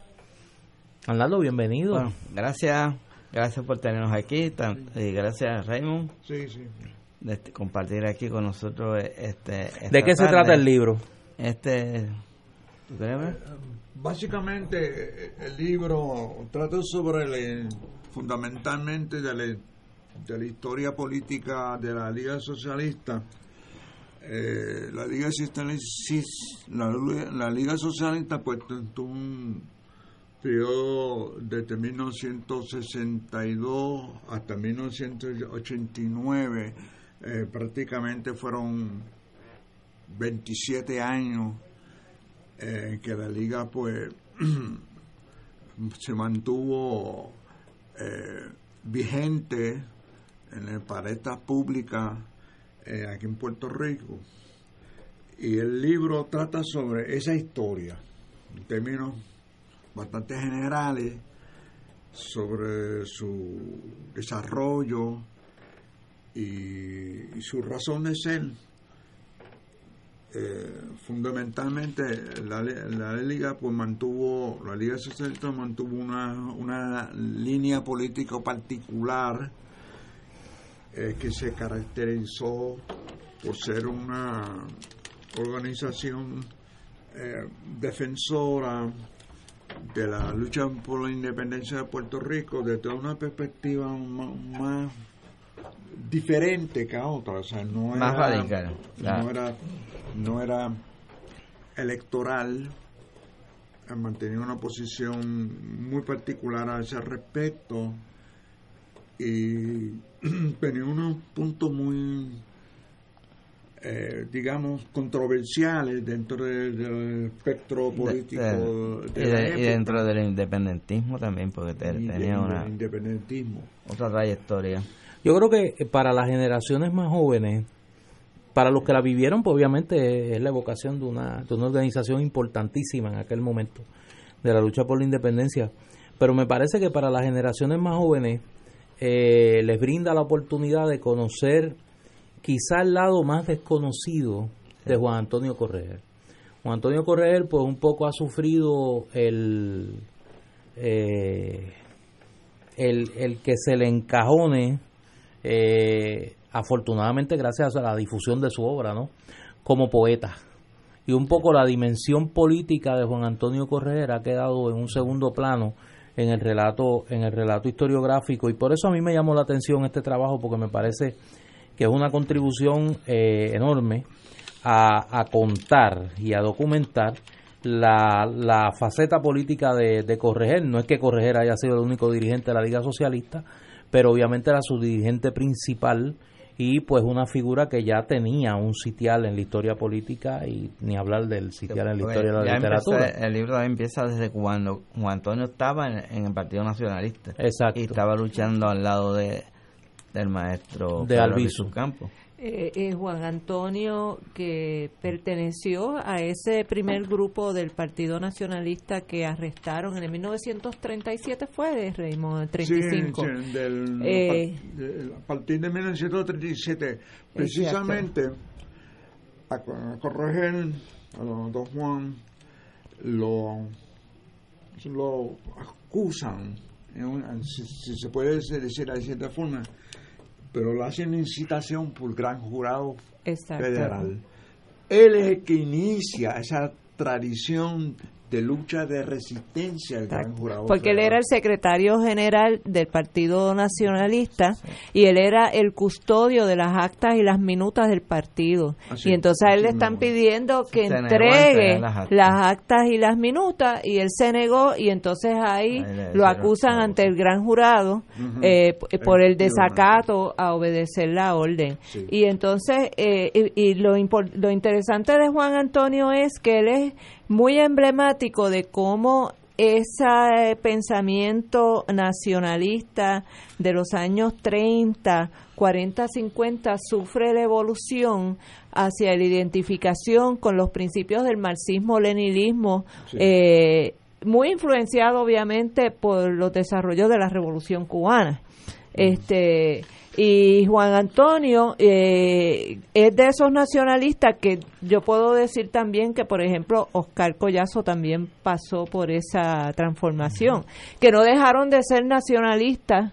Arnaldo, bienvenido. Bueno, gracias, gracias por tenernos aquí tan- y gracias Raymond de este- compartir aquí con nosotros eh, este. esta ¿De qué se trata el libro? Este, ¿tú quieres ver? Básicamente, el libro trata sobre, fundamentalmente, de la, de la historia política de la Liga Socialista. Eh, la, Liga la, la Liga Socialista pues tu- tuvo un periodo desde 1962 hasta 1989, eh, prácticamente fueron 27 años eh, que la liga pues se mantuvo eh, vigente en el palestra pública eh, aquí en Puerto Rico. Y el libro trata sobre esa historia en términos bastante generales sobre su desarrollo y, y su razón de ser eh, fundamentalmente la, la liga pues mantuvo la liga socialista mantuvo una, una línea política particular eh, que se caracterizó por ser una organización eh, defensora de la lucha por la independencia de Puerto Rico desde una perspectiva más, diferente que a otra, o sea, no más era, radical, no era no era electoral, mantenía una posición muy particular a ese respecto y tenía unos puntos muy eh, digamos, controversiales dentro del, espectro político. y, dentro del independentismo también, porque tenía una independentismo. otra trayectoria. Yo creo que eh, para las generaciones más jóvenes, para los que la vivieron, pues obviamente es la evocación de una, de una organización importantísima en aquel momento, de la lucha por la independencia. Pero me parece que para las generaciones más jóvenes eh, les brinda la oportunidad de conocer quizá el lado más desconocido de Juan Antonio Correger. Juan Antonio Correger pues un poco ha sufrido el, eh, el, que se le encajone, eh, afortunadamente gracias a la difusión de su obra, ¿no? como poeta. Y un poco la dimensión política de Juan Antonio Correger ha quedado en un segundo plano en el relato en el relato historiográfico y por eso a mí me llamó la atención este trabajo porque me parece que es una contribución eh, enorme a, contar y a documentar la, la faceta política de, de, Correger. No es que Correger haya sido el único dirigente de la Liga Socialista, pero obviamente era su dirigente principal y pues una figura que ya tenía un sitial en la historia política y ni hablar del sitial en la historia de la literatura. el libro empieza desde cuando Juan Antonio estaba en, el Partido Nacionalista Exacto. y estaba luchando al lado de, del maestro de Albizu Campo. Eh, eh, Juan Antonio, que perteneció a ese primer grupo del Partido Nacionalista que arrestaron en el 1937, fue de Raymond, 35. Sí, del, eh, a partir de 1937, precisamente a, corregir a los dos Juan lo, lo acusan, si, si, se puede decir de cierta forma, pero lo hacen incitación por gran jurado federal. Él es el que inicia esa tradición de lucha de resistencia al gran jurado. Porque él era el secretario general del Partido Nacionalista y él era el custodio de las actas y las minutas del partido. y entonces a él le están pidiendo que entregue las actas. y las minutas y él se negó y entonces ahí, lo acusan ante el gran jurado eh, por el desacato a obedecer la orden. Y entonces, eh, y, lo, lo interesante de Juan Antonio es que él es muy emblemático de cómo ese pensamiento nacionalista de los años 30, 40, 50 sufre la evolución hacia la identificación con los principios del marxismo-leninismo, eh, muy influenciado obviamente por los desarrollos de la revolución cubana. Este, y Juan Antonio eh, es de esos nacionalistas que yo puedo decir también que, por ejemplo, Oscar Collazo también pasó por esa transformación, que no dejaron de ser nacionalistas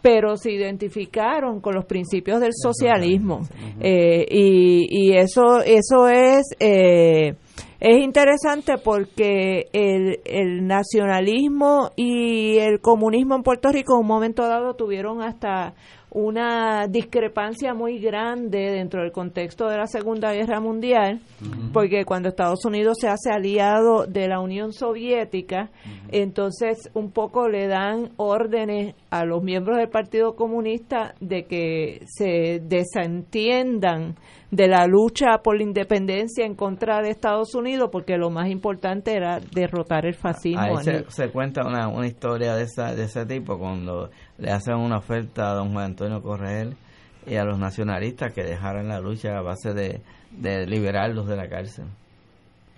pero se identificaron con los principios del socialismo. Eh, y, y, eso eso es eh, es interesante porque el, el nacionalismo y el comunismo en Puerto Rico en un momento dado tuvieron hasta una discrepancia muy grande dentro del contexto de la Segunda Guerra Mundial, porque cuando Estados Unidos se hace aliado de la Unión Soviética, entonces un poco le dan órdenes a los miembros del Partido Comunista de que se desentiendan de la lucha por la independencia en contra de Estados Unidos, porque lo más importante era derrotar el fascismo. Ahí se, cuenta una, una historia de, esa, de ese tipo cuando le hacen una oferta a don Juan Antonio Correal y a los nacionalistas que dejaran la lucha a base de, de liberarlos de la cárcel.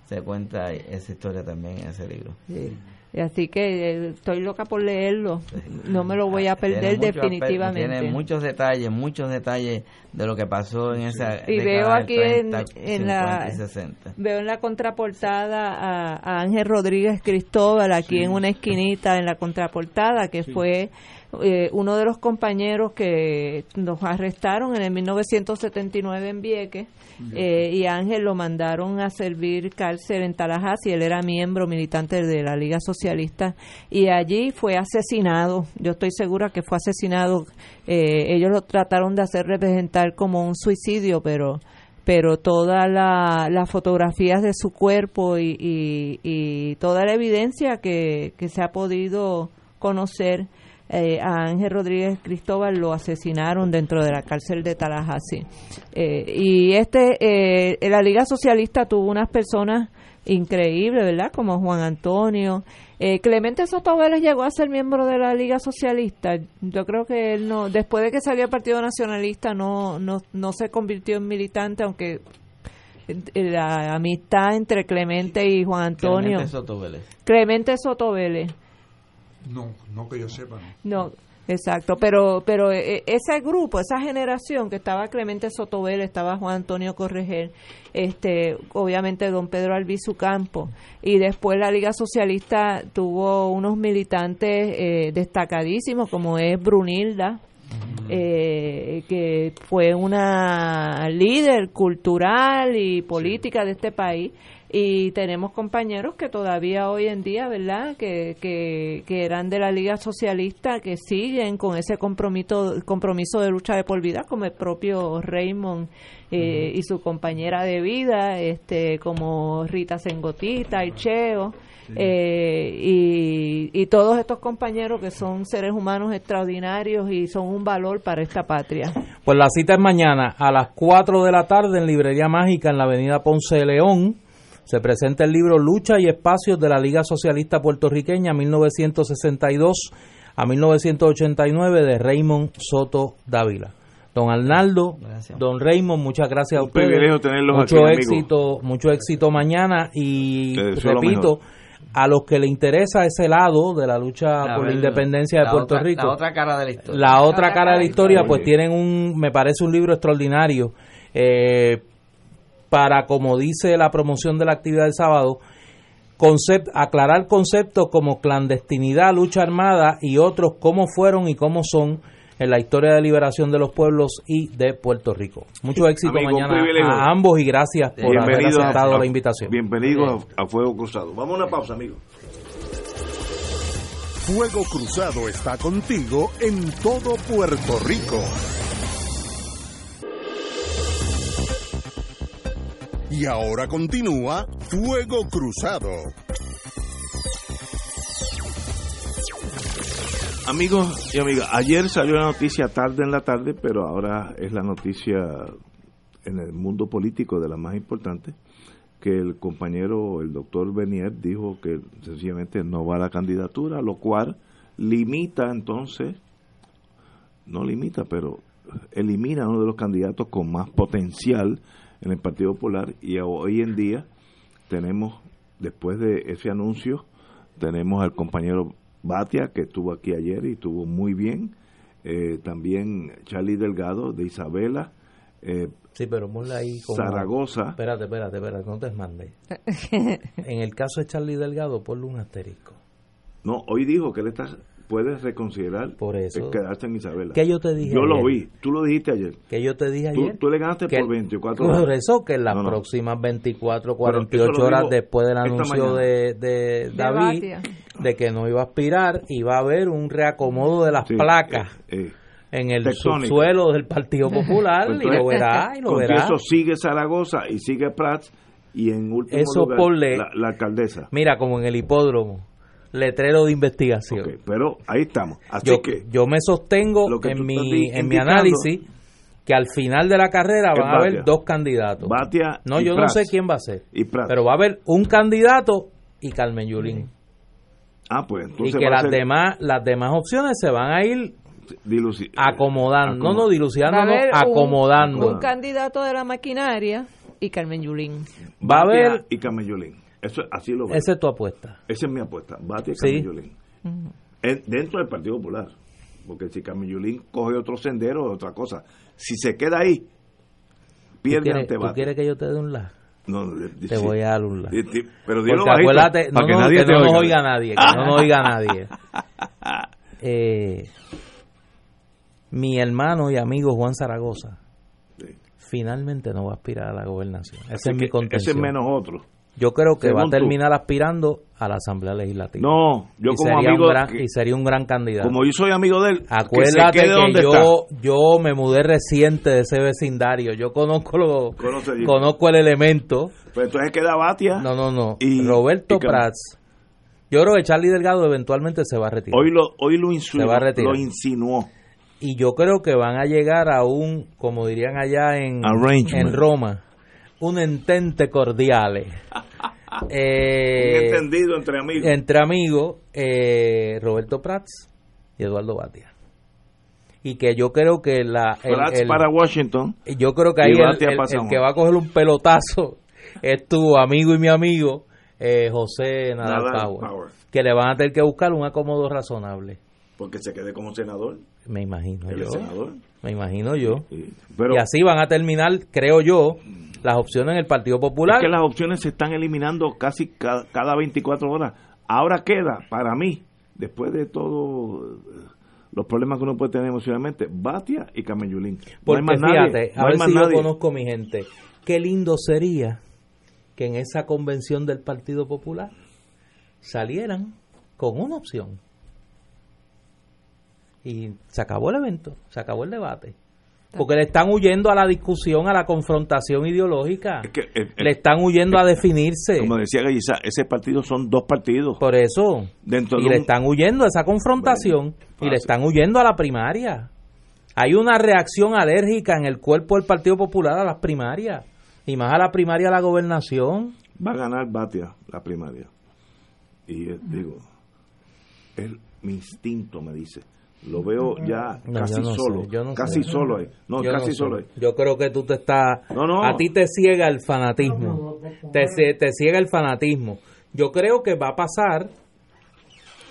Se cuenta esa historia también en ese libro. Sí. Así que eh, estoy loca por leerlo. No me lo voy a perder definitivamente. Tiene muchos detalles, muchos detalles de lo que pasó en esa Y veo aquí en, la veo en la contraportada a, Ángel Rodríguez Cristóbal aquí en una esquinita en la contraportada que fue eh, uno de los compañeros que nos arrestaron en el 1979 en Vieques eh, y Ángel lo mandaron a servir cárcel en Tallahassee. Él era miembro militante de la Liga Socialista y allí fue asesinado. Yo estoy segura que fue asesinado. Eh, ellos lo trataron de hacer representar como un suicidio, pero pero todas las fotografías de su cuerpo y, y, y toda la evidencia que, que se ha podido conocer eh, a Ángel Rodríguez Cristóbal lo asesinaron dentro de la cárcel de Tallahassee. Eh, y este, eh, la Liga Socialista tuvo unas personas increíbles, ¿verdad? Como Juan Antonio. Eh, Clemente Soto Vélez llegó a ser miembro de la Liga Socialista. Yo creo que él no, después de que salió el Partido Nacionalista, no, no, no se convirtió en militante, aunque la amistad entre Clemente y Juan Antonio. Clemente Soto Vélez. Clemente Soto Vélez. No, no que yo sepa. No, exacto, pero pero eh, ese grupo, esa generación que estaba Clemente Sotobel, estaba Juan Antonio Correger, este, obviamente don Pedro Albizu Campo y después la Liga Socialista tuvo unos militantes eh, destacadísimos como es Brunilda, eh, que fue una líder cultural y política de este país y tenemos compañeros que todavía hoy en día, ¿verdad? Que, que, que eran de la Liga Socialista, que siguen con ese compromiso, compromiso de lucha de por vida, como el propio Raymond eh, y su compañera de vida, este, como Rita Sengotita y Cheo. Eh, y, y todos estos compañeros que son seres humanos extraordinarios y son un valor para esta patria. Pues la cita es mañana a las 4 de la tarde en Librería Mágica en la avenida Ponce de León. Se presenta el libro Lucha y Espacios de la Liga Socialista Puertorriqueña 1962 a 1989 de Raymond Soto Dávila. Don Arnaldo, Gracias. don Raymond, muchas gracias a Un ustedes. privilegio tenerlos mucho aquí, amigo. éxito, mucho éxito mañana y repito, a los que le interesa ese lado de la lucha por la independencia de la Puerto otra- Rico, La otra cara de la historia. la otra cara de la historia, pues tienen un, me parece un libro extraordinario eh, para, como dice la promoción de la actividad del sábado, concept, aclarar conceptos como clandestinidad, lucha armada y otros cómo fueron y cómo son en la historia de liberación de los pueblos y de Puerto Rico. Mucho éxito Amigo, mañana a ambos y gracias por haber aceptado a- la invitación. Bienvenidos a, a Fuego Cruzado. Vamos a una pausa, amigos. Fuego Cruzado está contigo en todo Puerto Rico. Y ahora continúa Fuego Cruzado. Amigos y amigas, ayer salió la noticia tarde en la tarde, pero ahora es la noticia en el mundo político de la más importante, que el compañero, el doctor Benier, dijo que sencillamente no va a la candidatura, lo cual limita entonces, no limita, pero elimina a uno de los candidatos con más potencial en el Partido Popular y hoy en día tenemos, después de ese anuncio, tenemos al compañero Batia, que estuvo aquí ayer y estuvo muy bien, eh, también Charlie Delgado de Isabela, eh, Sí, pero ponle ahí como... Zaragoza, Espérate, espérate, espérate, no te desmandes. en el caso de Charlie Delgado, ponle un asterisco. no, hoy dijo que él está, puede reconsiderar Por eso. quedarse en Isabela. ¿Qué yo te dije Yo lo ayer? vi, tú lo dijiste ayer. Que yo te dije Tú, ayer. tú le ganaste que- por 24 Por horas. eso que en las No, no. próximas 24, Pero eso 48 lo horas después del anuncio de, de David, Batia. de que no iba a aspirar, iba a haber un reacomodo de las Sí, placas eh, eh. en el subsuelo del Partido Popular Pues y lo entonces, verá, y lo con verá. eso sigue Zaragoza y sigue Prats y en último Eso lugar ponle- la, la alcaldesa. Mira, como en el hipódromo, letrero de investigación. Pero ahí estamos. Así yo, que yo me sostengo Lo que en mi, en mi análisis que al final de la carrera van a haber dos candidatos. Batia no, y yo Prats. no sé quién va a ser. Y. Pero va a haber un candidato y Carmen Yulín. Ah, pues Y entonces que va a las ser demás, las demás opciones se van a ir diluci- acomodando. No, no, dilucidando, no, un- acomodando. Un, candidato de la maquinaria y Carmen Yulín. Va a haber, y Camellolín. Eso así lo veo. esa es tu apuesta. Esa es mi apuesta. Sí. Camellolín. En- dentro del Partido Popular. Porque si Camellolín coge otro sendero, es otra cosa. Si se queda ahí, ¿Tú pierde quieres, ante tú Batia. quieres que yo te dé un la? No, Te sí. voy a dar un la. Pero dilo Porque bajito, acuérdate, no, para que no, nadie que te no nos oiga. oiga nadie, que no nos oiga nadie. eh, mi hermano y amigo Juan Zaragoza Sí. finalmente no va a aspirar a la gobernación. Así es mi que ese contención. es menos otro. Yo creo que va a tú. terminar aspirando a la Asamblea Legislativa. No, yo y como amigo, un gran, que- y sería un gran candidato. como yo soy amigo de él, Acuérdate que se yo, yo me mudé reciente de ese vecindario. Yo conozco lo, Conoce conozco el elemento. está. Pues entonces queda Batia. No, no, no. Y- Roberto y Prats. Yo creo que Charlie Delgado eventualmente se va a retirar. Hoy lo, hoy lo Se insinuó. va a retirar. Lo insinuó. Y yo creo que van a llegar a un, como dirían allá en, en Roma, un entente cordiale. Eh, entendido entre amigos. entre amigos, eh, Roberto Prats y Eduardo Batia. Y que yo creo que la el- Prats el- para Washington. yo creo que ahí el, el- que va a coger un pelotazo es tu amigo y mi amigo eh, José Nadal, Nadal Power, Power. que le van a tener que buscar un acomodo razonable Porque se quede como senador. me imagino yo senador. me imagino yo Sí. Pero y así van a terminar creo yo las opciones en el Partido Popular es que las opciones se están eliminando casi ca- cada, 24 horas. Ahora queda, para mí, después de todos los problemas que uno puede tener emocionalmente, Batia y. No hay Porque más fíjate, nadie. a no hay ver si yo nadie. conozco mi gente. Qué lindo sería que en esa convención del Partido Popular salieran con una opción. Y se acabó el evento, se acabó el debate. Porque le están huyendo a la discusión, a la confrontación ideológica. Es que, eh, eh, Le están huyendo a definirse. como decía Gallizá, ese partido son dos partidos. Por eso. Dentro y de le un- están huyendo a esa confrontación Bueno, y le están huyendo a la primaria. Hay una reacción alérgica en el cuerpo del Partido Popular a las primarias y más a la primaria de la gobernación. Va a ganar Batia la primaria. Y eh, digo, el, mi instinto me dice. Lo veo ya No, casi yo no solo. sé, yo no casi sé. solo ahí. No, Yo casi solo ahí. Yo creo que tú te estás... No, no. A ti te ciega el fanatismo. Te, te ciega el fanatismo. Yo creo que va a pasar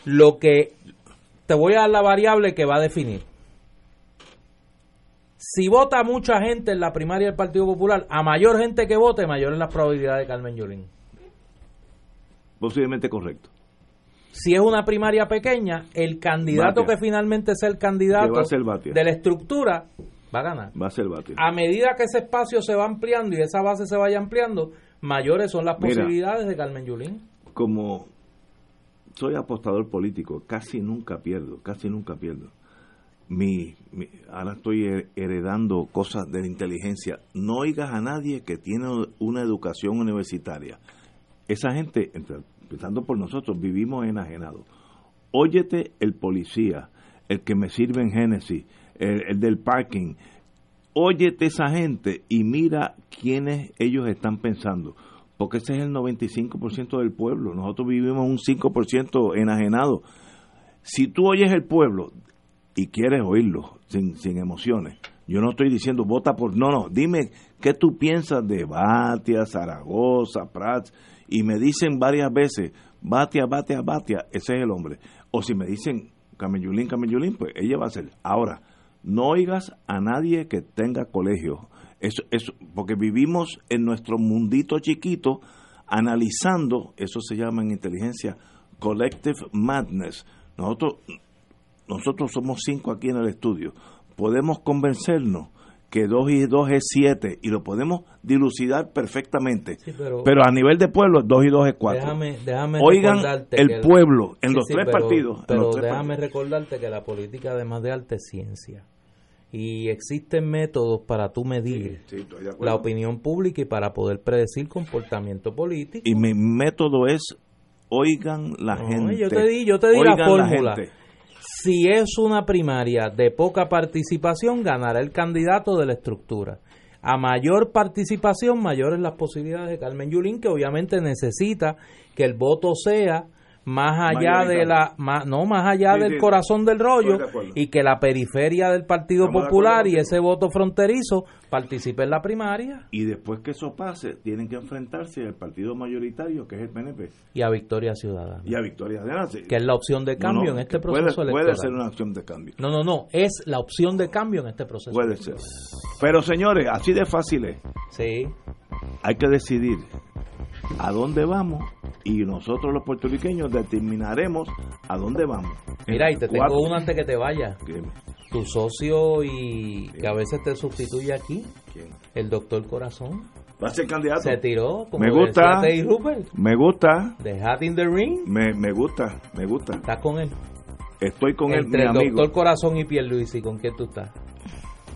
lo que... Te voy a dar la variable que va a definir. Si vota mucha gente en la primaria del Partido Popular, a mayor gente que vote, mayor es la probabilidad de Carmen Yulín. Posiblemente correcto. Si es una primaria pequeña, el candidato Batia. que finalmente sea el candidato de la estructura va a ganar. Va a ser Batia. A medida que ese espacio se va ampliando y esa base se vaya ampliando, mayores son las Mira. posibilidades de Carmen Yulín. como soy apostador político, casi nunca pierdo, casi nunca pierdo. Mi, mi- ahora estoy he- heredando cosas de la inteligencia. No oigas a nadie que tiene una educación universitaria. Esa gente, entre- empezando por nosotros, vivimos enajenados. Óyete el policía, el que me sirve en Génesis, el, el del parking. Óyete esa gente y mira quiénes ellos están pensando porque ese es el 95% del pueblo. Nosotros vivimos un 5% enajenado. Si tú oyes el pueblo y quieres oírlo sin, sin emociones, yo no estoy diciendo vota por. No, no, dime qué tú piensas de Batia, Zaragoza, Prats, y me dicen varias veces, Batia, Batia, Batia, ese es el hombre. O si me dicen Camellulín, Camellulín, pues ella va a ser. Ahora, no oigas a nadie que tenga colegio. Eso, eso, porque vivimos en nuestro mundito chiquito analizando, eso se llama en inteligencia collective madness. Nosotros, nosotros somos cinco aquí en el estudio. Podemos convencernos que 2 y 2 es 7 y lo podemos dilucidar perfectamente. Sí, pero- pero, a nivel de pueblo, 2 y 2 es 4. Déjame, déjame Oigan el que- pueblo en Sí, los sí, tres pero- partidos. Pero los tres déjame partidos. recordarte que la política, además de arte, es ciencia. Y existen métodos para tú medir la opinión pública y para poder predecir comportamiento político. Y mi método es oigan la No, gente. yo te di, yo te di la fórmula. gente. Si es una primaria de poca participación, ganará el candidato de la estructura. A mayor participación, mayores las posibilidades de Carmen Yulín, que obviamente necesita que el voto sea más allá de la más, no más allá Sí, del sí, corazón del rollo de y que la periferia del Partido Estamos Popular y ese voto fronterizo participe en la primaria Y después que eso pase, tienen que enfrentarse al partido mayoritario, que es el PNP, y a Victoria Ciudadana, y a Victoria de Nace. que es la opción de cambio No, no, en este puede- proceso puede, electoral. ser una acción de cambio. No, no, no, es la opción de cambio en este proceso. Puede ser. Pero señores, así de fácil es. Sí. Hay que decidir a dónde vamos y nosotros los puertorriqueños determinaremos a dónde vamos. Mira, y te tengo Cuatro- uno antes que te vaya. ¿Quién? Tu socio y que a veces te sustituye aquí, ¿Quién? el doctor Corazón, Va a ser candidato. se tiró, como Me gusta. decía Rupert, Me gusta, de Hat in the Ring. me, me gusta, me gusta. ¿Estás con él? Estoy con él, Entre mi el amigo. doctor Corazón y Pierluisi, ¿con quién tú estás?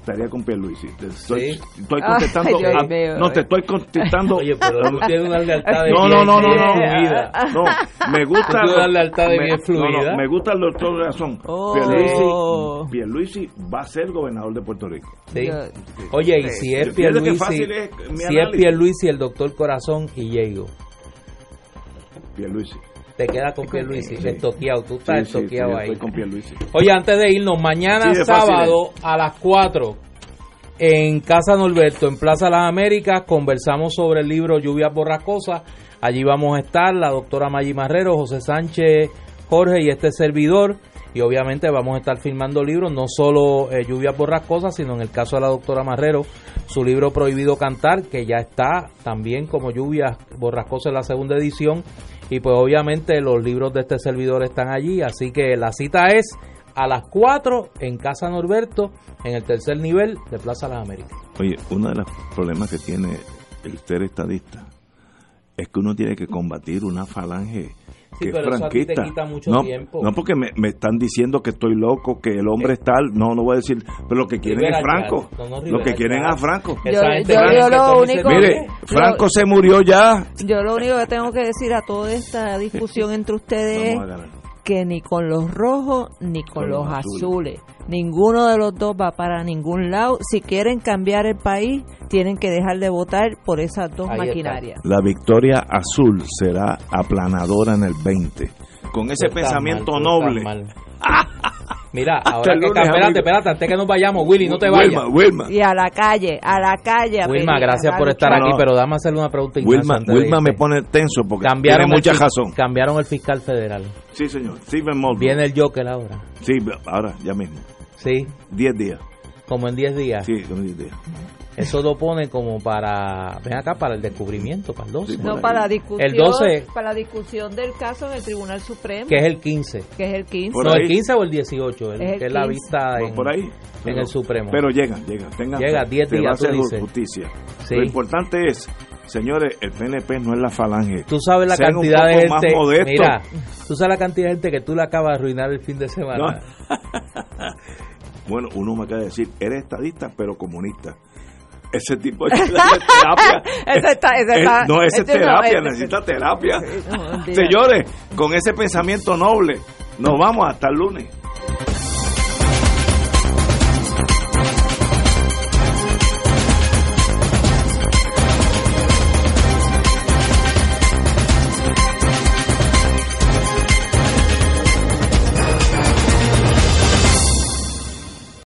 Estaría con Pierluisi. Te Estoy, Sí. estoy Ay, contestando. Dios a- no, te estoy contestando. Oye, pero tú tienes una lealtad de No, bien- no, no, no, no. fluida. No, me gusta. Tú una lealtad de me, bien fluida. no, no, me gusta el doctor Razón. Oh. Pierluisi, Pierluisi va a ser gobernador de Puerto Rico. Sí. Oye, y si es Yo Pierluisi, es si es. Pierluisi, el doctor Corazón y Diego, Pierluisi. Te queda con Pierluisi, Sí. estoqueado, tú estás Sí, sí, estoqueado ahí. Estoy con. Oye, antes de irnos, mañana fácil sábado a las 4 en Casa Norberto, en Plaza Las Américas, conversamos sobre el libro Lluvias Borrascosas. Allí vamos a estar la doctora Maggi Marrero, José Sánchez, Jorge y este servidor. Y obviamente vamos a estar filmando libros, no solo eh, Lluvias Borrascosas, sino en el caso de la doctora Marrero, su libro Prohibido Cantar, que ya está también como Lluvias Borrascosas en la segunda edición. Y pues obviamente los libros de este servidor están allí, así que la cita es a las 4 en Casa Norberto, en el tercer nivel de Plaza Las Américas. Oye, uno de los problemas que tiene el ser estadista es que uno tiene que combatir una falange Sí, que es pero eso a ti te franquista. quita mucho no, tiempo. no, porque me, me están diciendo que estoy loco, que el hombre es tal. No, no voy a decir. Pero lo que quieren Rivera es Franco. Chat, no, no, lo que quieren a Franco. Yo- lo único-. Mire, Franco se murió ya. Yo lo único que tengo que decir a toda esta discusión entre ustedes Que ni con los rojos ni con, Con los, los azules. Ninguno de los dos va para ningún lado. Si quieren cambiar el país, tienen que dejar de votar por esas dos Ahí está. maquinarias. La victoria azul será aplanadora en el 20. Con ese pensamiento mal, noble. Mira, ahora que lunes, espérate, amigo. espérate, antes que nos vayamos, Willy, no te vayas. Wilma, Wilma. Y a la calle, a la calle. a Wilma, pedir, gracias por estar. No, aquí, no. pero dame hacerle una pregunta. Wilma, Wilma me pone tenso porque cambiaron tiene mucha el, razón. Cambiaron el fiscal federal. Sí, señor. Stephen Mulder. Viene el Joker ahora. Sí, ahora, ya mismo. Sí, 10 días. como en 10 días. Sí, como 10 días. Eso lo pone como para, ven acá, para el descubrimiento, para el 12. Sí, No, para la discusión, El 12. para la discusión del caso en el Tribunal Supremo, Que es el 15. que es el 15. Por no, ahí. el 15 o el 18, el, Es el que es la 15. vista en, por ahí. en el Supremo. Pero llega, llega. Tengan Llega, fe. 10 Se va a días, tú hacer dices. justicia. Sí. Lo importante es, señores, el PNP no es la falange. Tú sabes la Sean cantidad de gente. Mira, tú sabes la cantidad de gente que tú le acabas de arruinar el fin de semana. No. Bueno, uno me acaba de decir, eres estadista, pero comunista. Ese tipo de terapia. Está- está- no, ese es este terapia, necesita terapia. no. Señores, con ese pensamiento noble, nos vamos hasta el lunes.